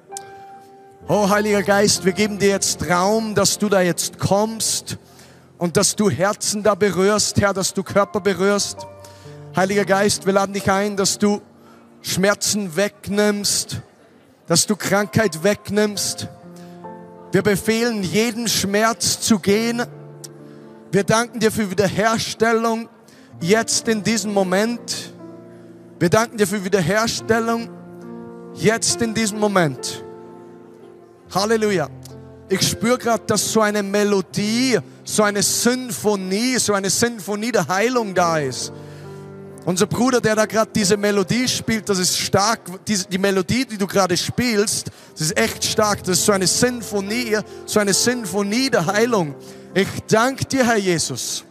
Oh Heiliger Geist, wir geben dir jetzt Raum, dass du da jetzt kommst und dass du Herzen da berührst, Herr, dass du Körper berührst. Heiliger Geist, wir laden dich ein, dass du Schmerzen wegnimmst, dass du Krankheit wegnimmst. Wir befehlen jeden Schmerz zu gehen. Wir danken dir für Wiederherstellung jetzt in diesem Moment. Wir danken dir für Wiederherstellung jetzt in diesem Moment. Halleluja. Ich spüre gerade, dass so eine Melodie, so eine Sinfonie, so eine Sinfonie der Heilung da ist. Unser Bruder, der da gerade diese Melodie spielt, das ist stark. Die, die Melodie, die du gerade spielst, das ist echt stark. Das ist so eine Sinfonie, so eine Sinfonie der Heilung. Ich danke dir, Herr Jesus.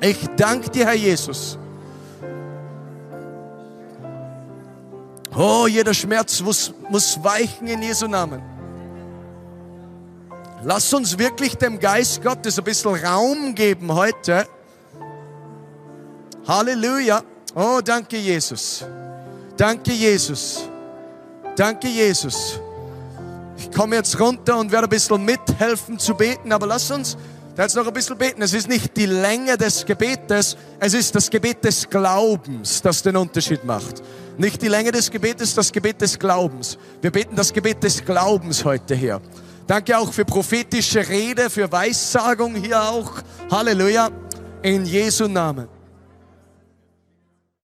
Ich danke dir, Herr Jesus Oh, jeder Schmerz muss, muss weichen in Jesu Namen. Lass uns wirklich dem Geist Gottes ein bisschen Raum geben heute. Halleluja. Oh, danke Jesus. Danke Jesus. Danke Jesus. Ich komme jetzt runter und werde ein bisschen mithelfen zu beten, aber lass uns jetzt noch ein bisschen beten. Es ist nicht die Länge des Gebetes, es ist das Gebet des Glaubens, das den Unterschied macht. Nicht die Länge des Gebetes, das Gebet des Glaubens. Wir beten das Gebet des Glaubens heute her. Danke auch für prophetische Rede, für Weissagung hier auch. Halleluja. In Jesu Namen.